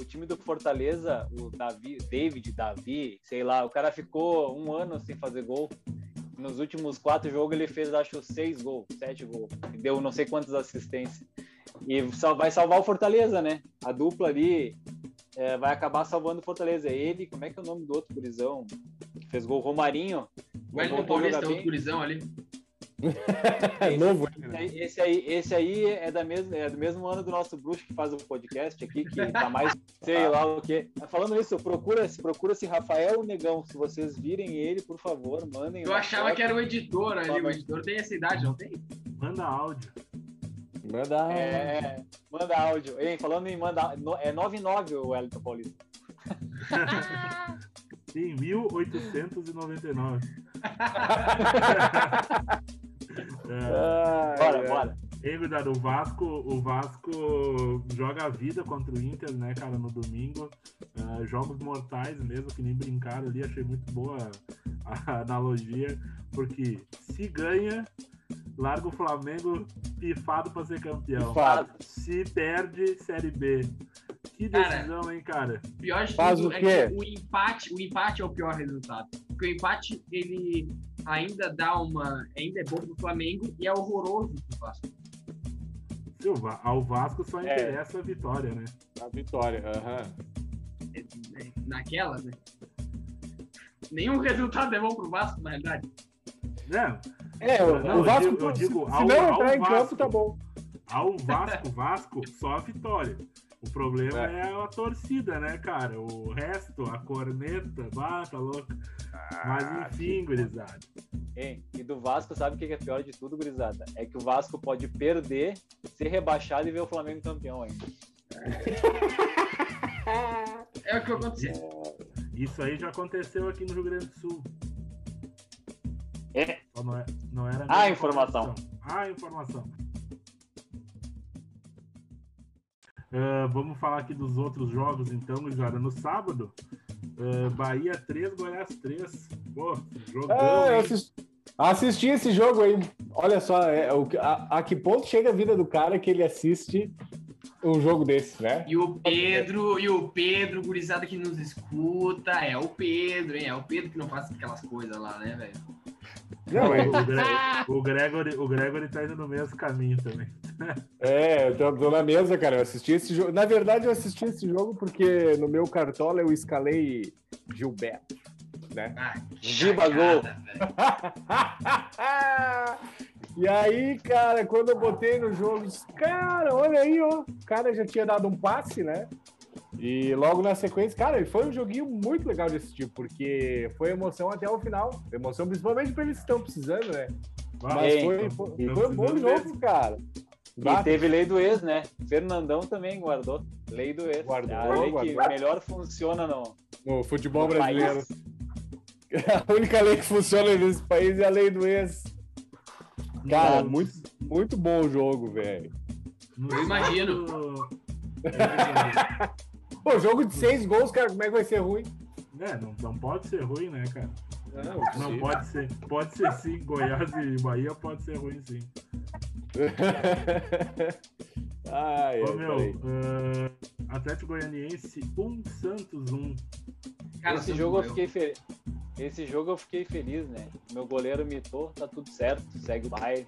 o, time do Fortaleza, o Davi, David, Davi, sei lá, o cara ficou um ano sem fazer gol. Nos últimos quatro jogos ele fez, acho, seis gols, sete gols. Deu não sei quantas assistências. E vai salvar o Fortaleza, né? A dupla ali é, vai acabar salvando o Fortaleza. Ele, como é que é o nome do outro gurizão? Que fez gol, Romarinho. O Elton Paulista, outro gurizão ali. é novo. Né? Esse aí, esse aí é, da mesma, é do mesmo ano do nosso bruxo que faz o podcast aqui, que tá mais, sei lá o quê. Falando isso, procura, procura se Rafael Negão. Se vocês virem ele, por favor, mandem. Eu achava foto. que era o editor ali. O editor tem essa idade, não tem? Manda áudio. Manda áudio. É, manda áudio. Ei, falando em manda é 99 o Wellington Paulista. Sim, 1899. é, bora, é. bora. Ei, cuidado, o Vasco, o Vasco joga a vida contra o Inter, né, cara, no domingo. Uh, jogos mortais mesmo, que nem brincaram ali, achei muito boa a, a analogia, porque se ganha, larga o Flamengo pifado para ser campeão. Pifado. Se perde, Série B. Que decisão, cara, hein, cara? Pior de Faz tudo o é que o empate, o empate é o pior resultado. Porque o empate, ele ainda dá uma. ainda é bom pro Flamengo e é horroroso pro Vasco. Ao Vasco só é. interessa é. a vitória, né? A vitória, aham. Uhum. Naquela, né? Nenhum resultado é bom pro Vasco, na realidade. Não, é, o, não, o Vasco, eu digo, eu digo se, ao, se não entrar em campo, tá bom. Ao Vasco, Vasco, só a vitória. O problema é. é. a torcida, né, cara? O resto, a corneta, bah, tá louco. Ah, Mas enfim, gurizada. Hein, e do Vasco, sabe o que é pior de tudo, gurizada? É que o Vasco pode perder, ser rebaixado e ver o Flamengo campeão ainda. É o que aconteceu. Isso aí já aconteceu aqui no Rio Grande do Sul. É. Não, é, não era a informação. A informação. Uh, vamos falar aqui dos outros jogos, então, Guizada. No sábado, uh, Bahia 3, Goiás 3. Pô, jogão. É, assisti, assisti, esse jogo aí. Olha só, é, a, a, que ponto chega a vida do cara que ele assiste um jogo desse, né? E o Pedro, e o Pedro, gurizada que nos escuta, é o Pedro, hein? É o Pedro que não faz aquelas coisas lá, né, velho? Não, é... o, Gre o, Gregory, o Gregory tá indo no mesmo caminho também. É, eu tô, tô, na mesa, cara. Eu assisti esse jogo. Na verdade, eu assisti esse jogo porque no meu cartola eu escalei Gilberto. Né? Ah, Giba gol! E aí, cara, quando eu botei no jogo, cara, olha aí, ó. O cara já tinha dado um passe, né? E logo na sequência, cara, foi um joguinho muito legal de assistir, porque foi emoção até o final. Emoção principalmente pra eles que estão precisando, né? Mas foi, foi, foi um bom jogo, cara. E teve lei do ex, né? Fernandão também guardou. Lei do ex. Guardou, a lei guardou. que melhor funciona no, no futebol no brasileiro. a única lei que funciona nesse país é a lei do ex. Cara, muito, muito bom o jogo, velho. Eu imagino. Pô, jogo de seis gols, cara, como é que vai ser ruim? É, não, não pode ser ruim, né, cara? Não, não pode ser. Pode ser sim. Goiás e Bahia pode ser ruim, sim. Ai, Ô, meu, uh, Atlético Goianiense 1, um, Santos 1. Um. Cara, esse jogo eu fiquei feliz. Esse jogo eu fiquei feliz, né? Meu goleiro mitou, tá tudo certo, segue o baile.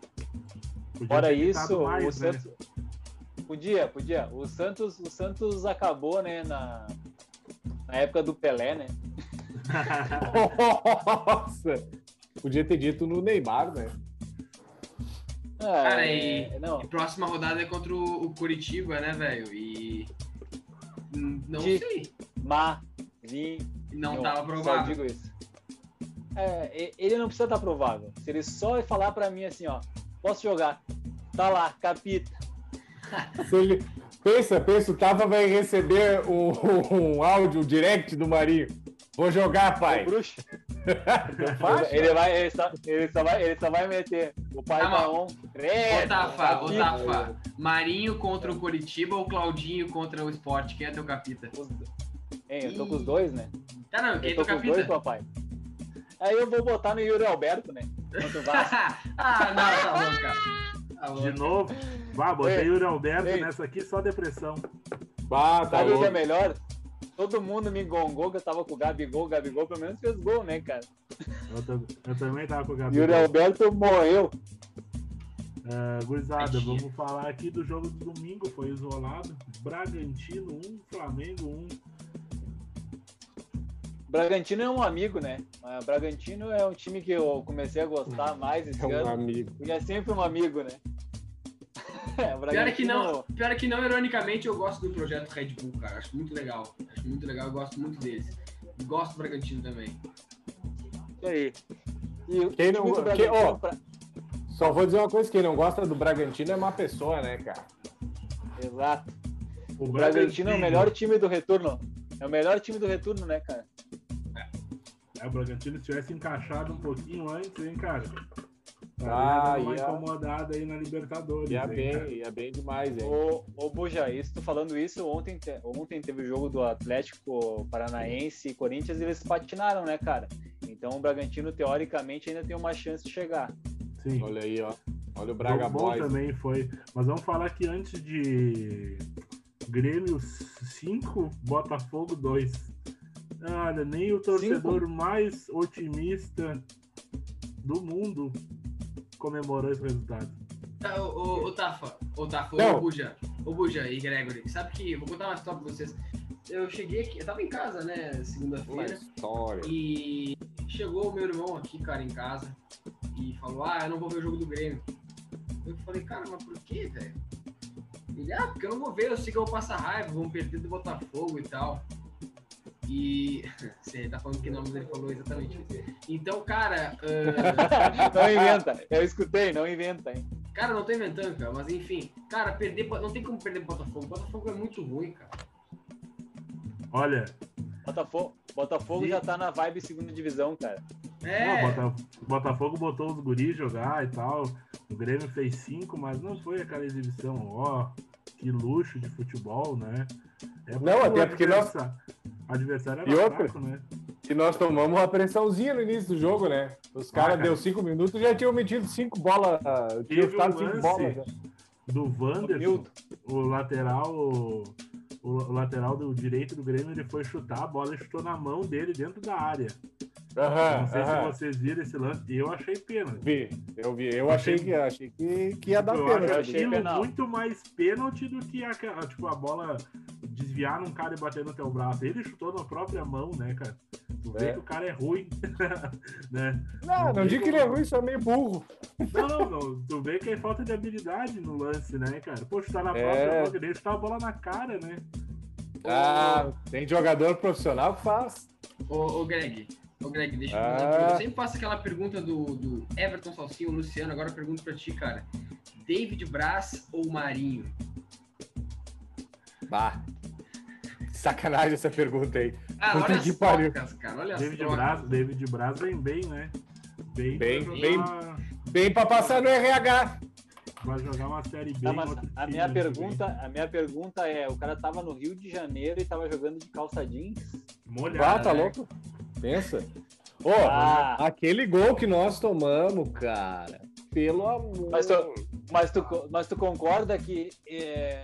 Fora isso, mais, o né? Santos. Né? Podia, podia. O Santos, o Santos acabou, né, na, na época do Pelé, né? Nossa! Podia ter dito no Neymar, né? Ah, Cara, e, é, não. e próxima rodada é contra o, o Curitiba, né, velho? E. Não De sei. Ma, vi, não, não tava provável. Só digo isso. É, ele não precisa estar provável. Se ele só falar para mim assim, ó, posso jogar, tá lá, capita. Se ele, pensa, pensa, o Tava vai receber um, um áudio direct do Marinho. Vou jogar, pai. bruxo. ele, vai, ele, só, ele, só vai, ele só vai meter o pai tá on. Ô, Tafa, ô, Tafa. Marinho contra o Coritiba ou Claudinho contra o Sport? Quem é teu capita? Hein, eu tô com os dois, né? Tá, não, quem é teu capita? Eu tô com os dois, papai. Aí eu vou botar no Yuri Alberto, né? ah, não, tá bom, cara. De novo? Vá, botei Yuri Alberto ei. nessa aqui, só depressão. Bah, tá Sabe o que é melhor? Todo mundo me gongou que eu tava com o Gabigol. O Gabigol pelo menos fez gol, né, cara? Eu, eu também tava com o Gabigol. Yuri Alberto morreu. Uh, gurizada, vamos falar aqui do jogo do domingo, foi isolado. Bragantino 1, Flamengo 1. Bragantino é um amigo, né? O Bragantino é um time que eu comecei a gostar mais esse é um ano. Amigo. Porque é sempre um amigo, né? é, pior, é que não, pior é que não, ironicamente, eu gosto do projeto Red Bull, cara. Acho muito legal. Acho muito legal, eu gosto muito deles. Gosto do Bragantino também. Isso aí. E quem não, quem, oh, pra... Só vou dizer uma coisa, quem não gosta do Bragantino é má pessoa, né, cara? Exato. O, o Bragantino é o melhor time do retorno. É o melhor time do retorno, né, cara? É, o Bragantino tivesse encaixado um pouquinho antes, hein, cara? Ah, uma ia... incomodada aí na Libertadores. Ia hein, bem, cara. ia bem demais, hein? Ô, ô Buja, isso, tô falando isso, ontem, ontem teve o jogo do Atlético Paranaense e Corinthians e eles patinaram, né, cara? Então o Bragantino, teoricamente, ainda tem uma chance de chegar. Sim. Olha aí, ó. Olha o Braga bom Boys. também foi. Mas vamos falar que antes de Grêmio 5, Botafogo 2. Olha, nem o torcedor Cinco. mais otimista do mundo comemorou esse resultado. Tá, o, o, Tafa, o Tafa, o Buja, o Buja e Gregory, sabe que, vou contar uma história pra vocês. Eu cheguei aqui, eu tava em casa, né, segunda-feira. E chegou o meu irmão aqui, cara, em casa, e falou, ah, eu não vou ver o jogo do Grêmio. Eu falei, cara, mas por quê, velho? Ele, ah, porque eu não vou ver, eu sei que eu vou passar raiva, vamos perder do Botafogo e tal. E. Você tá falando que não, mas ele falou exatamente isso. Então, cara. Uh... não inventa. Eu escutei, não inventa, hein? Cara, não tô inventando, cara. Mas enfim. Cara, perder. Não tem como perder Botafogo. Botafogo é muito ruim, cara. Olha. Botafogo, Botafogo já tá na vibe segunda divisão, cara. É. o Botafogo botou os guris jogar e tal. O Grêmio fez cinco, mas não foi aquela exibição. Ó, que luxo de futebol, né? É não, até porque nós. Adversário era e outra, fraco, né? E nós tomamos uma pressãozinha no início do jogo, né? Os caras ah, deu cinco minutos e já tinham metido cinco bolas. Tinham ficado cinco bolas. Já. Do Wanderson, o lateral. O, o lateral do direito do Grêmio, ele foi chutar, a bola chutou na mão dele dentro da área. Uhum, não sei uhum. se vocês viram esse lance. Eu achei pena. Vi, eu vi. Eu achei, que, achei que, que ia dar eu pena. Eu achei muito mais pênalti do que a, tipo, a bola desviar num cara e bater no teu braço. Ele chutou na própria mão, né, cara? Tu vê é. que o cara é ruim. né? Não, não, não digo que ele é ruim, só meio burro. Não, não. Tu vê que é falta de habilidade no lance, né, cara? Pô, chutar na é. própria mão, ele chutar a bola na cara, né? Ah, tem jogador profissional que faz. Ô, ô Greg, Ô, Greg, deixa eu fazer ah. Eu sempre faço aquela pergunta do, do Everton Salsinho, Luciano. Agora eu pergunto pra ti, cara. David Braz ou Marinho? Bah. Sacanagem essa pergunta aí. Ah, olha as trocas, cara. Olha David Braz, David Braz vem bem, né? Bem, bem, pra bem, bem pra passar no RH. Vai jogar uma série B. a minha pergunta, a minha pergunta é: o cara tava no Rio de Janeiro e tava jogando de calça jeans? Molhado. Ah, tá né? louco? Pensa. Ó, oh, ah. aquele gol que nós tomamos, cara. Pelo amor. Mas tu, mas tu, mas tu concorda que. É,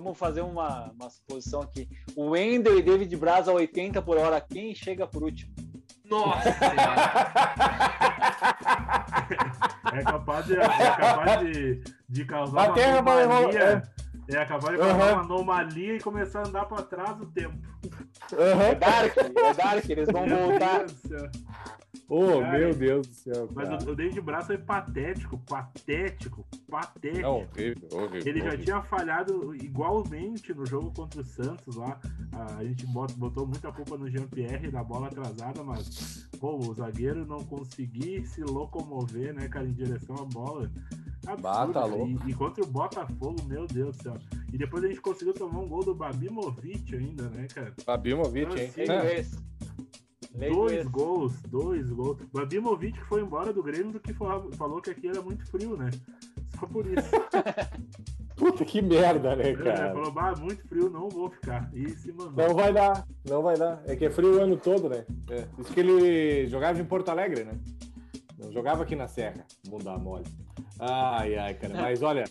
vamos fazer uma, uma suposição aqui. O Wendel e David Braz a 80 por hora, quem chega por último? Nossa! é capaz de, é capaz de, de causar uma anomalia. É. é capaz de causar uhum. uma anomalia e começar a andar para trás o tempo. Uhum. É Dark, é Dark, eles vão voltar. Oh, cara, meu Deus do céu. Cara. Mas o, o David Braço é patético, patético, patético. Não, horrível, horrível, Ele já horrível. tinha falhado igualmente no jogo contra o Santos lá. A gente botou muita culpa no Jean-Pierre da bola atrasada, mas pô, o zagueiro não conseguir se locomover, né, cara, em direção à bola. Bata louco. E, e, contra o Botafogo, meu Deus do céu. E depois a gente conseguiu tomar um gol do Babimovic ainda, né, cara? Babimovic, então, hein? Assim, dois gols, dois gols. O Abimovic foi embora do Grêmio do que falou que aqui era muito frio, né? Só por isso. Puta que merda, né, é, cara? Ele falou, bah, muito frio, não vou ficar. E se mandou. Não vai dar, não vai dar. É que é frio o ano todo, né? É. Isso que ele jogava em Porto Alegre, né? Não jogava aqui na Serra, bunda mole. Ai, ai, cara. Mas olha.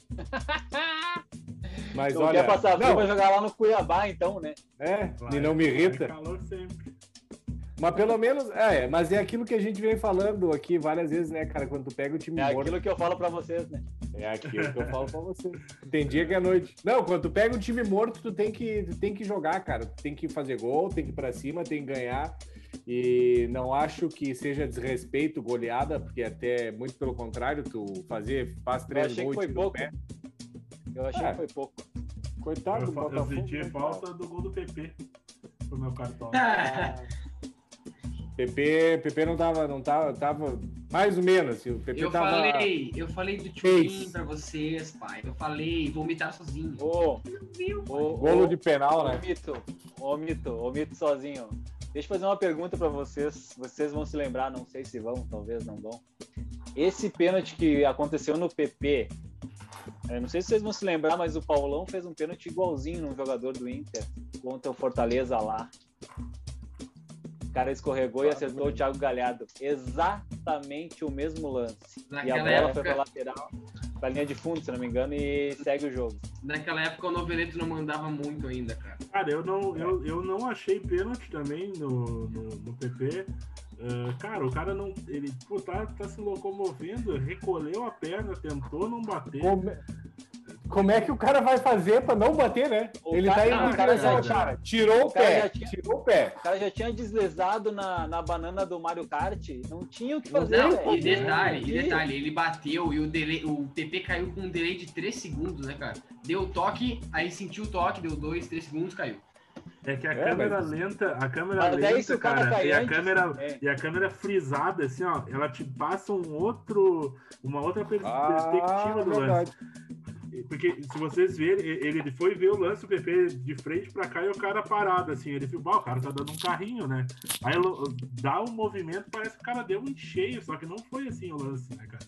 Mas não olha. Quer passar frio, vai jogar lá no Cuiabá, então, né? É, e não me irrita. calor sempre. Mas pelo menos, é, mas é aquilo que a gente vem falando aqui várias vezes, né, cara? Quando tu pega o time é morto. É aquilo que eu falo pra vocês, né? É aquilo que eu falo pra vocês. Tem dia que é noite. Não, quando tu pega o time morto, tu tem que, tu tem que jogar, cara. Tu tem que fazer gol, tem que ir pra cima, tem que ganhar. E não acho que seja desrespeito, goleada, porque até muito pelo contrário, tu fazer, faz três gols. Eu achei que foi pouco. Pé. Eu achei é. que foi pouco. Coitado eu, do Botafogo. Eu senti né, falta do gol do PP pro meu cartão. Ah. PP, PP não tava, não tava, tava mais ou menos. Assim, o PP eu tava... falei, eu falei do Tchulin pra vocês, pai. Eu falei, vou mitar sozinho. Ô, ô, Golo de penal, né? Ô, Mito, ô, Mito, ô, Mito sozinho. Deixa eu fazer uma pergunta para vocês. Vocês vão se lembrar, não sei se vão, talvez não vão. Esse pênalti que aconteceu no PP, eu não sei se vocês vão se lembrar, mas o Paulão fez um pênalti igualzinho num jogador do Inter contra o Fortaleza lá cara escorregou e acertou o Thiago Galhardo. Exatamente o mesmo lance. Naquela e a bola época... foi pra lateral, pra linha de fundo, se não me engano, e segue o jogo. Naquela época o Noveleto não mandava muito ainda, cara. Cara, eu não, eu, eu não achei pênalti também no, no, no PP. Uh, ah, cara, o cara não. Ele pô, tá, tá se locomovendo, recolheu a perna, tentou não bater. Como, como é que o cara vai fazer para não bater, né? O ele cara, tá indo em direção cara. Tirou o, o pé. Tinha, tirou o pé. O cara já tinha deslizado na, na banana do Mario Kart. Não tinha o que fazer. Não, e detalhe, e detalhe, ele bateu e o, delay, o TP caiu com um delay de 3 segundos, né, cara? Deu o toque, aí sentiu o toque, deu 2, 3 segundos, caiu. É que a é, câmera mas... lenta, a câmera mas lenta, isso, cara, cara e a câmera é. e a câmera frisada, assim, ó, ela te passa um outro, uma outra pers ah, perspectiva do lance. Porque se vocês verem, ele foi ver o lance, o PP de frente para cá e o cara parado, assim. Ele viu, o cara tá dando um carrinho, né? Aí dá um movimento, parece que o cara deu um cheio, só que não foi assim o lance, né, cara?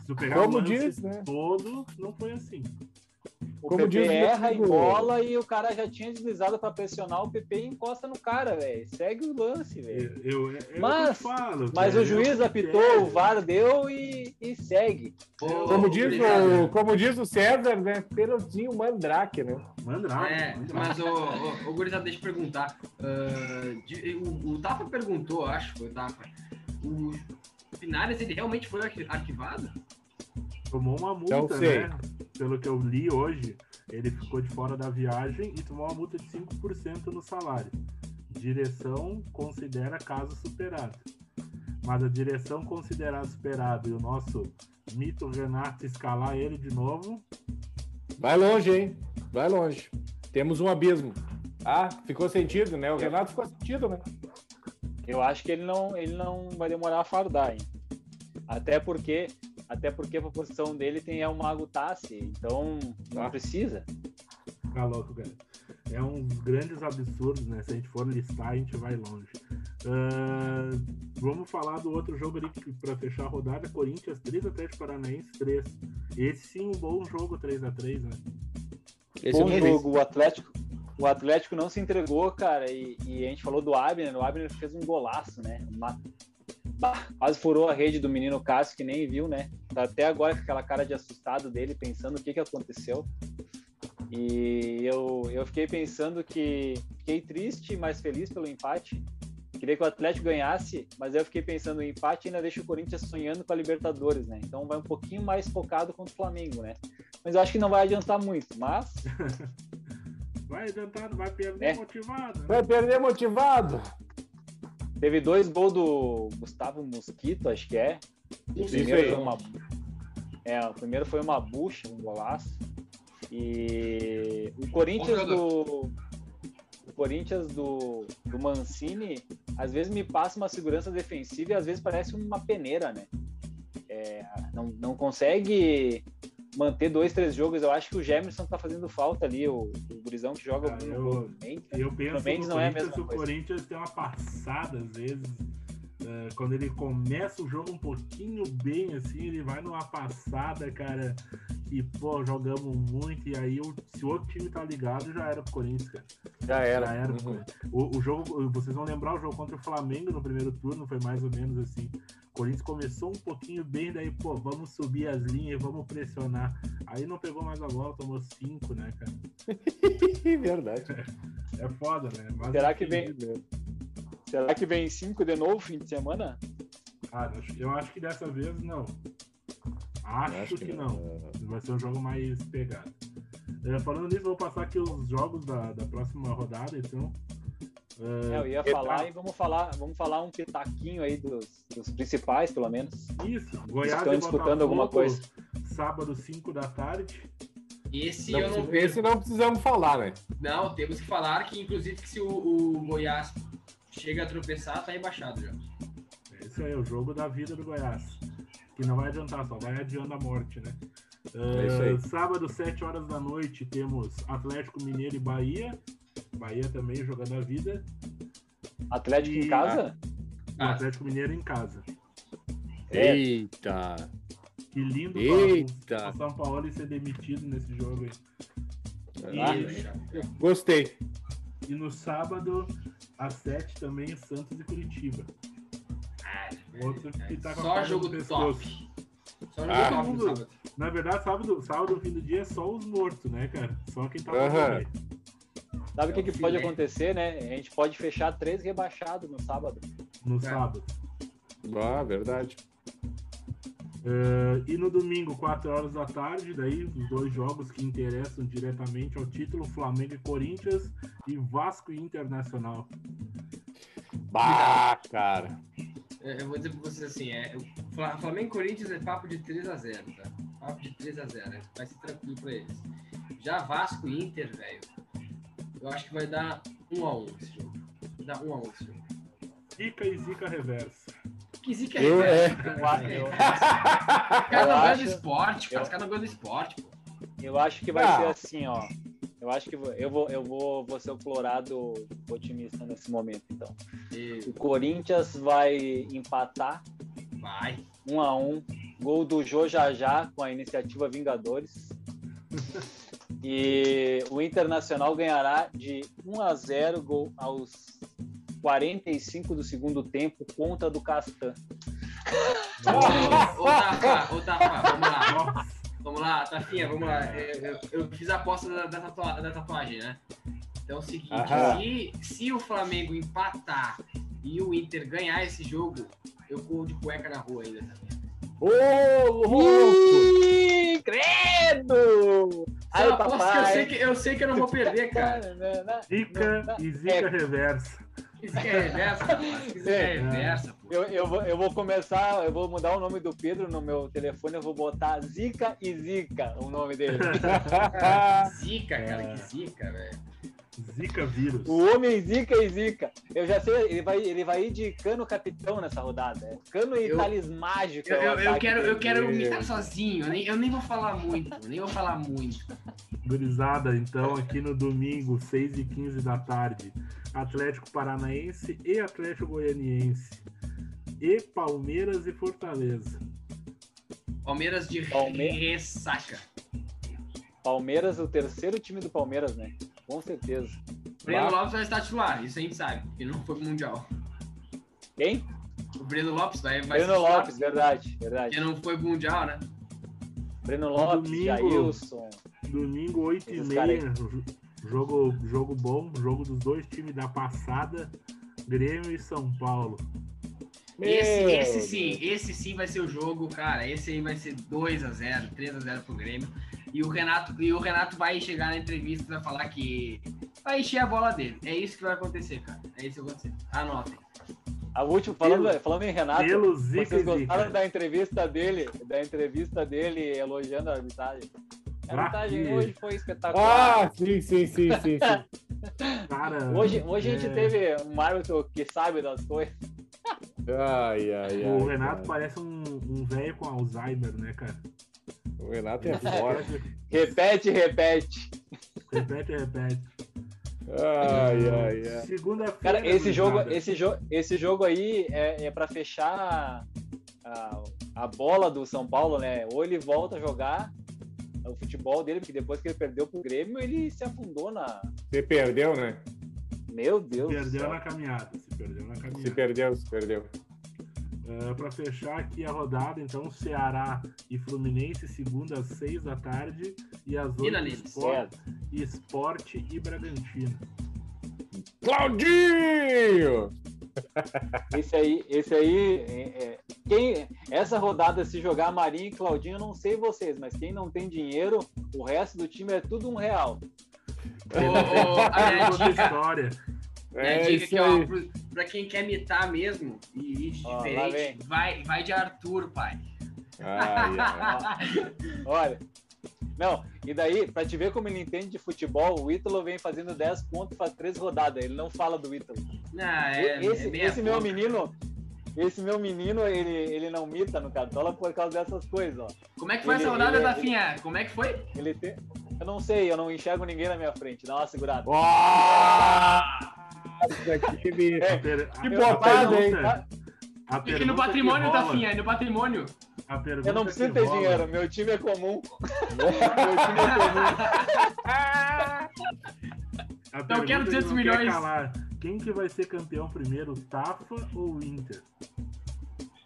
Se tu pegar Como o lance diz, né? todo, não foi assim. O Como PP erra em bola e o cara já tinha deslizado para pressionar, o PP encosta no cara, velho. Segue o lance, velho. Eu, eu, eu mas falo, mas o juiz apitou, o VAR deu e, e segue. Como diz, o, como diz o César, né? Pelotinho mandrake, né? Mandrake. É, mas o, o, o Gurizada, deixa eu perguntar. Uh, de, o, o Tapa perguntou, acho, foi o Tapa. O Pinares, ele realmente foi arquivado? Tomou uma multa, né? Pelo que eu li hoje, ele ficou de fora da viagem e tomou uma multa de 5% no salário. Direção considera caso superado. Mas a direção considerar superado e o nosso mito Renato escalar ele de novo. Vai longe, hein? Vai longe. Temos um abismo. Ah, ficou sentido, né? O Renato ficou sentido, né? Eu acho que ele não, ele não vai demorar a fardar, hein? Até porque até porque a posição dele tem é o Mago Tassi, então não ah. precisa. Tá louco, cara. É um dos grandes absurdos, né? Se a gente for listar, a gente vai longe. Uh, vamos falar do outro jogo ali para fechar a rodada: Corinthians 3 Atlético Paranaense 3. Esse sim, um bom jogo 3x3, né? Esse bom jogo, o Atlético. O Atlético não se entregou, cara, e, e a gente falou do Abner, o Abner fez um golaço, né? Uma quase furou a rede do menino Cássio, que nem viu, né? Tá até agora com aquela cara de assustado dele, pensando o que, que aconteceu. E eu, eu fiquei pensando que fiquei triste, mas feliz pelo empate. Queria que o Atlético ganhasse, mas eu fiquei pensando, o empate ainda deixa o Corinthians sonhando com a Libertadores, né? Então vai um pouquinho mais focado contra o Flamengo, né? Mas eu acho que não vai adiantar muito, mas. vai adiantar, vai perder é. motivado. Né? Vai perder motivado. Teve dois gols do Gustavo Mosquito, acho que é. O primeiro, foi uma, é, o primeiro foi uma bucha, um golaço. E o Corinthians do. O Corinthians do, do Mancini, às vezes me passa uma segurança defensiva e às vezes parece uma peneira, né? É, não, não consegue manter dois, três jogos. Eu acho que o Gemerson tá fazendo falta ali, o, o gurizão que joga ah, eu, eu penso que não é a mesma o coisa. Corinthians tem uma passada, às vezes, uh, quando ele começa o jogo um pouquinho bem, assim, ele vai numa passada, cara, e, pô, jogamos muito, e aí se o outro time tá ligado, já era pro Corinthians, cara. Já era. Já era uhum. o, o jogo, vocês vão lembrar o jogo contra o Flamengo no primeiro turno, foi mais ou menos assim. O Corinthians começou um pouquinho bem, daí, pô, vamos subir as linhas, vamos pressionar. Aí não pegou mais a bola, tomou cinco, né, cara? Verdade. É, é foda, né? Mas Será que vem. Será que vem cinco de novo fim de semana? Cara, eu acho que dessa vez não. Acho, acho que, que, não. Vai ser um jogo mais pegado. É, falando nisso, vou passar aqui os jogos da, da próxima rodada, então. É, eu ia falar e vamos falar, vamos falar um pitaquinho aí dos, dos principais, pelo menos. Isso, Goiás estão disputando alguma coisa. Sábado, 5 da tarde. Esse não, eu não vejo. Esse não precisamos falar, né? Não, temos que falar que, inclusive, que se o, o Goiás chega a tropeçar, tá rebaixado já. Esse aí é o jogo da vida do Goiás. Que não vai adiantar, só vai adiando a morte, né? Uh, sábado, 7 horas da noite, temos Atlético Mineiro e Bahia. Bahia também jogando a vida. Atlético e... em casa? Ah. Atlético Mineiro em casa. Eita! Que lindo Eita. o São Paulo ser demitido nesse jogo aí. E... Gostei. E no sábado, às 7 também, Santos e Curitiba. Outro que tá com Só jogo top. Só jogo ah, top no sábado. Na verdade, sábado, sábado, fim do dia, é só os mortos, né, cara? Só quem tá uhum. Sabe o que, que pode acontecer, né? A gente pode fechar três rebaixados no sábado. No é. sábado. Ah, verdade. Uh, e no domingo, 4 horas da tarde, daí os dois jogos que interessam diretamente ao título, Flamengo e Corinthians e Vasco e Internacional. Bah, cara. É, eu vou dizer pra vocês assim, é, Flamengo e Corinthians é papo de 3x0, tá? Papo de 3x0, né? vai ser tranquilo pra eles. Já Vasco e Inter, velho, eu acho que vai dar 1x1 esse jogo. Vai dar 1x1 esse jogo. Zica e Zica reversa. Que zica eu, é. Os caras não gostam do esporte, cara. Os caras não gostam do esporte, pô. Eu acho que vai ah. ser assim, ó. Eu acho que eu vou, eu vou, vou ser o Colorado otimista nesse momento, então. E... O Corinthians vai empatar. Vai. Um a um. Gol do Jô Jajá com a iniciativa Vingadores. e o Internacional ganhará de 1 a 0 gol aos 45 do segundo tempo, conta do Castan. Ô, Tafa, ô, Tafa, vamos lá. Vamos lá, Tafinha, vamos lá. Eu, eu, eu fiz a aposta da, da, tatua, da, tatuagem, né? Então é o seguinte, se, se o Flamengo empatar e o Inter ganhar esse jogo, eu corro de cueca na rua ainda, Tafinha. Ô, louco! Credo! Aí, papai. Que eu, sei que, eu sei que eu não vou perder, cara. Zica e zica é. reversa. Isso que é reversa, Isso é reversa, pô. Eu, eu, vou, eu vou começar, eu vou mudar o nome do Pedro no meu telefone, eu vou botar Zica e Zica, o nome dele. zica, cara, que zica, velho. Zika vírus. O homem Zika e Zika. Eu já sei, ele vai, ele vai ir de cano capitão nessa rodada. É. Cano e Thales mágico. Eu, eu, eu, quero, eu quero me dar sozinho. Eu nem, eu nem vou falar muito. Nem vou falar muito. Gurizada, então, aqui no domingo, 6 e 15 da tarde, Atlético Paranaense e Atlético Goianiense. E Palmeiras e Fortaleza. Palmeiras de Palme... ressaca. Palmeiras, o terceiro time do Palmeiras, né? Com certeza. Breno Lopes vai estar titular, isso a gente sabe. Ele não foi pro Mundial. Quem? O Breno Lopes vai, vai Breno Lopes, verdade, verdade. Ele não foi pro Mundial, né? Breno Lopes, domingo, Jailson. Domingo, 8 e meia. Jogo, jogo bom, jogo dos dois times da passada, Grêmio e São Paulo. Esse, esse sim, esse sim vai ser o jogo, cara. Esse aí vai ser 2 a 0 3 a 0 pro Grêmio. E o Renato, e o Renato vai chegar na entrevista e vai falar que vai encher a bola dele. É isso que vai acontecer, cara. É isso que vai acontecer. Anotem. A última, falando, falando em Renato, pelo vocês gostaram da entrevista dele, da entrevista dele elogiando a arbitragem? A ah, hoje foi espetacular. Ah, sim, sim, sim, sim. sim. Cara, hoje hoje é... a gente é. teve um árbitro que sabe das coisas. Ai, ai, o Renato parece um, um velho com Alzheimer, né, cara? O Renato é forte. repete, repete. Repete, repete. Ai, ai, ai. Segunda-feira. Cara, esse jogo, esse, jo esse jogo aí é, é para fechar a, a bola do São Paulo, né? Ou ele volta a jogar o futebol dele, porque depois que ele perdeu pro Grêmio, ele se afundou na. Você perdeu, né? Meu Deus. Se perdeu na caminhada. Se perdeu na caminhada. Se perdeu, se perdeu. Uh, é, para fechar aqui a rodada, então, Ceará e Fluminense, segunda às seis da tarde, e às oito, Sport, Esporte e Bragantino. Claudinho! Esse aí, esse aí, é, é, quem, essa rodada, se jogar Marinho e Claudinho, eu não sei vocês, mas quem não tem dinheiro, o resto do time é tudo um real. Oh, oh, dica, história. É, dica aqui, ó, pra quem quer mitar mesmo e ir diferente, vai, vai de Arthur, pai. Ai, ai. Olha, não, e daí, pra te ver como ele entende de futebol, o Ítalo vem fazendo 10 pontos faz três rodadas. Ele não fala do Ítalo. Ah, é, esse, é esse meu menino, esse meu menino, ele, ele não mita no Cartola por causa dessas coisas, ó. Como é que foi ele, essa rodada, da Finha? Como é que foi? Ele tem... Eu não sei, eu não enxergo ninguém na minha frente. Dá uma segurada. Oh! Aqui, me... é, que botada, hein? E no patrimônio da Finha, no patrimônio. Eu não preciso ter rola. dinheiro, meu time é comum. meu time é comum. então eu quero 200 milhões. Quem que vai ser campeão primeiro, Tafa ou Inter?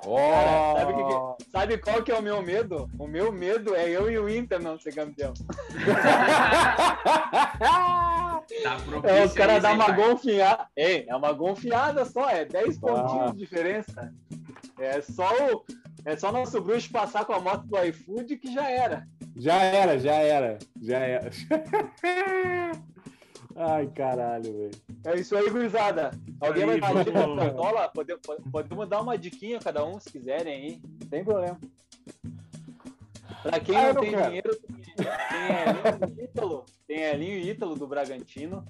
Oh. Cara, sabe, que, sabe, qual que é o meu medo? O meu medo é eu e o Inter não ser campeão. tá é, os caras dão uma gonfiada. É, é uma gonfiada só, é 10 ah. pontinhos de diferença. É só o. É só nosso bruxo passar com a moto do iFood que já era. Já era, já era, já era. Ai, caralho, velho. É isso aí, gurizada. Alguém aí, vai dar dica pra Cartola? Podemos, podemos dar uma diquinha cada um, se quiserem aí. Não tem problema. Pra quem ah, não, tem quero. dinheiro, tem Elinho e Ítalo. Tem Elinho e Ítalo do Bragantino.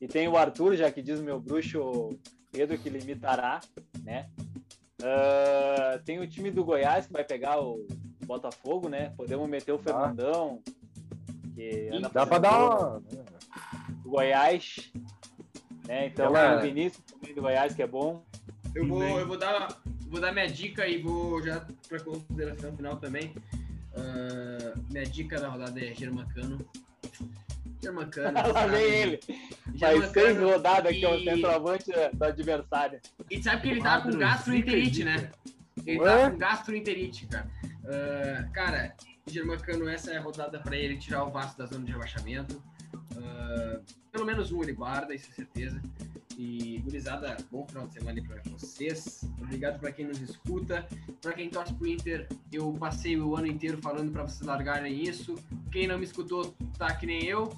E tem o Arthur, já que diz o meu bruxo Pedro que limitará, né? Uh, tem o time do Goiás que vai pegar o Botafogo, né? Podemos meter o ah. Fernandão. Que Dá pra dar uma. Goiás. Né? Então, Ela- o Vinícius também do Goiás, que é bom. Eu vou, Bem. eu vou dar, vou dar minha dica e vou já para consideração final também. Ah, minha dica da rodada é Germancano. Germancano. Lá vem ele. Faz Germancano seis rodadas que é o e- centroavante do adversário. E sabe que ele tá com gastroenterite, né? Ele Ué? tá com gastroenterite, cara. Ah, cara, Germancano, essa é a rodada pra ele tirar o Vasco da zona de rebaixamento. Ah, pelo menos um ele guarda, isso é certeza. E, gurizada, bom final de semana aí pra vocês. Obrigado pra quem nos escuta. Pra quem torce pro Inter, eu passei o ano inteiro falando pra vocês largarem isso. Quem não me escutou, tá que nem eu.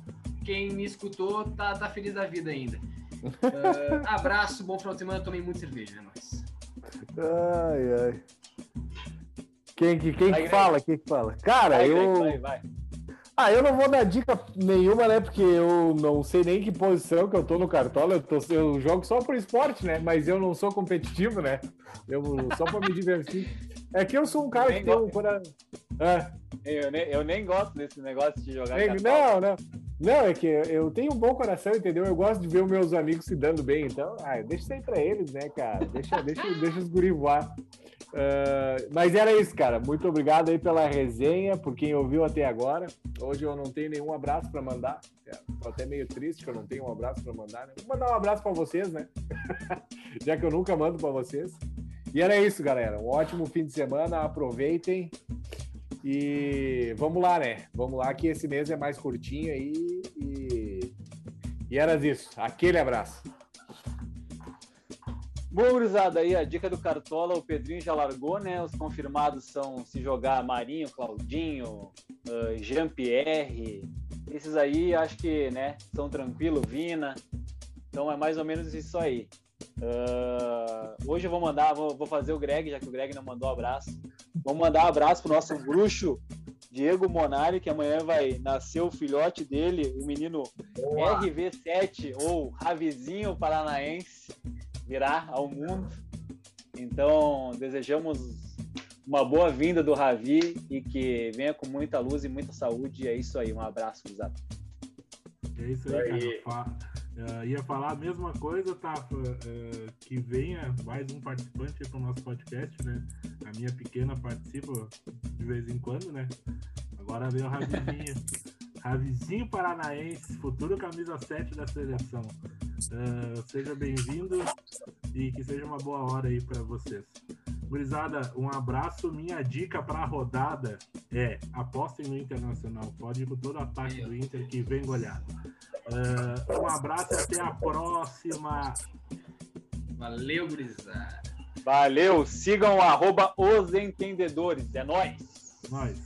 Quem me escutou, tá, tá feliz da vida ainda. Ah, abraço, bom final de semana. Tomei muito cerveja, é nóis. Ai, ai. Quem, que, quem Vai, que fala? Quem que fala? Cara, Vai, eu. Vai, vai. Ah, eu não vou dar dica nenhuma, né? Porque eu não sei nem que posição que eu tô no cartola. Eu, tô, eu jogo só por esporte, né? Mas eu não sou competitivo, né? Eu só pra me divertir. É que eu sou um cara que tem um coração. É, Eu nem, eu nem gosto desse negócio de jogar nem- cartola. não, não. Não, é que eu tenho um bom coração, entendeu? Eu gosto de ver os meus amigos se dando bem, então, ah, deixa isso aí pra eles, né, cara? Deixa, deixa, deixa os guri voar. Ah, mas era isso, cara. Muito obrigado aí pela resenha, por quem ouviu até agora. Hoje eu não tenho nenhum abraço pra mandar. Tô até meio triste que eu não tenho um abraço pra mandar, né? Vou mandar um abraço pra vocês, né? Já que eu nunca mando pra vocês. E era isso, galera. Um ótimo fim de semana. Aproveitem. E vamos lá, né? Vamos lá que esse mês é mais curtinho aí. E, e era isso. Aquele abraço. Bom, gurizada, aí a dica do Cartola, o Pedrinho já largou, né? Os confirmados são se jogar Marinho, Claudinho, ah, Jean-Pierre. Esses aí acho que, né, são tranquilo, Vina. Então é mais ou menos isso aí. Ah, hoje eu vou mandar, vou, vou fazer o Greg, já que o Greg não mandou abraço. Vou mandar um abraço pro nosso bruxo Diego Monari, que amanhã vai nascer o filhote dele, o menino RV7 ou Ravizinho Paranaense virá ao mundo. Então, desejamos uma boa vinda do Ravi e que venha com muita luz e muita saúde. E é isso aí. Um abraço, Guzado. É isso aí, cara. Eh, ia falar a mesma coisa, tá? eh, que venha mais um participante para o nosso podcast, né? A minha pequena participa de vez em quando, né? Agora vem o Ravizinho. Ravizinho Paranaense, futuro camisa 7 da seleção. Eh, seja bem-vindo e que seja uma boa hora aí para vocês. Gurizada, um abraço. Minha dica para a rodada é apostem no Internacional. Pode ir com todo ataque do Inter que vem goleado. Uh, um abraço e até a próxima. Valeu, Gurizada. Valeu. Sigam o osentendedores. É nóis. Nóis.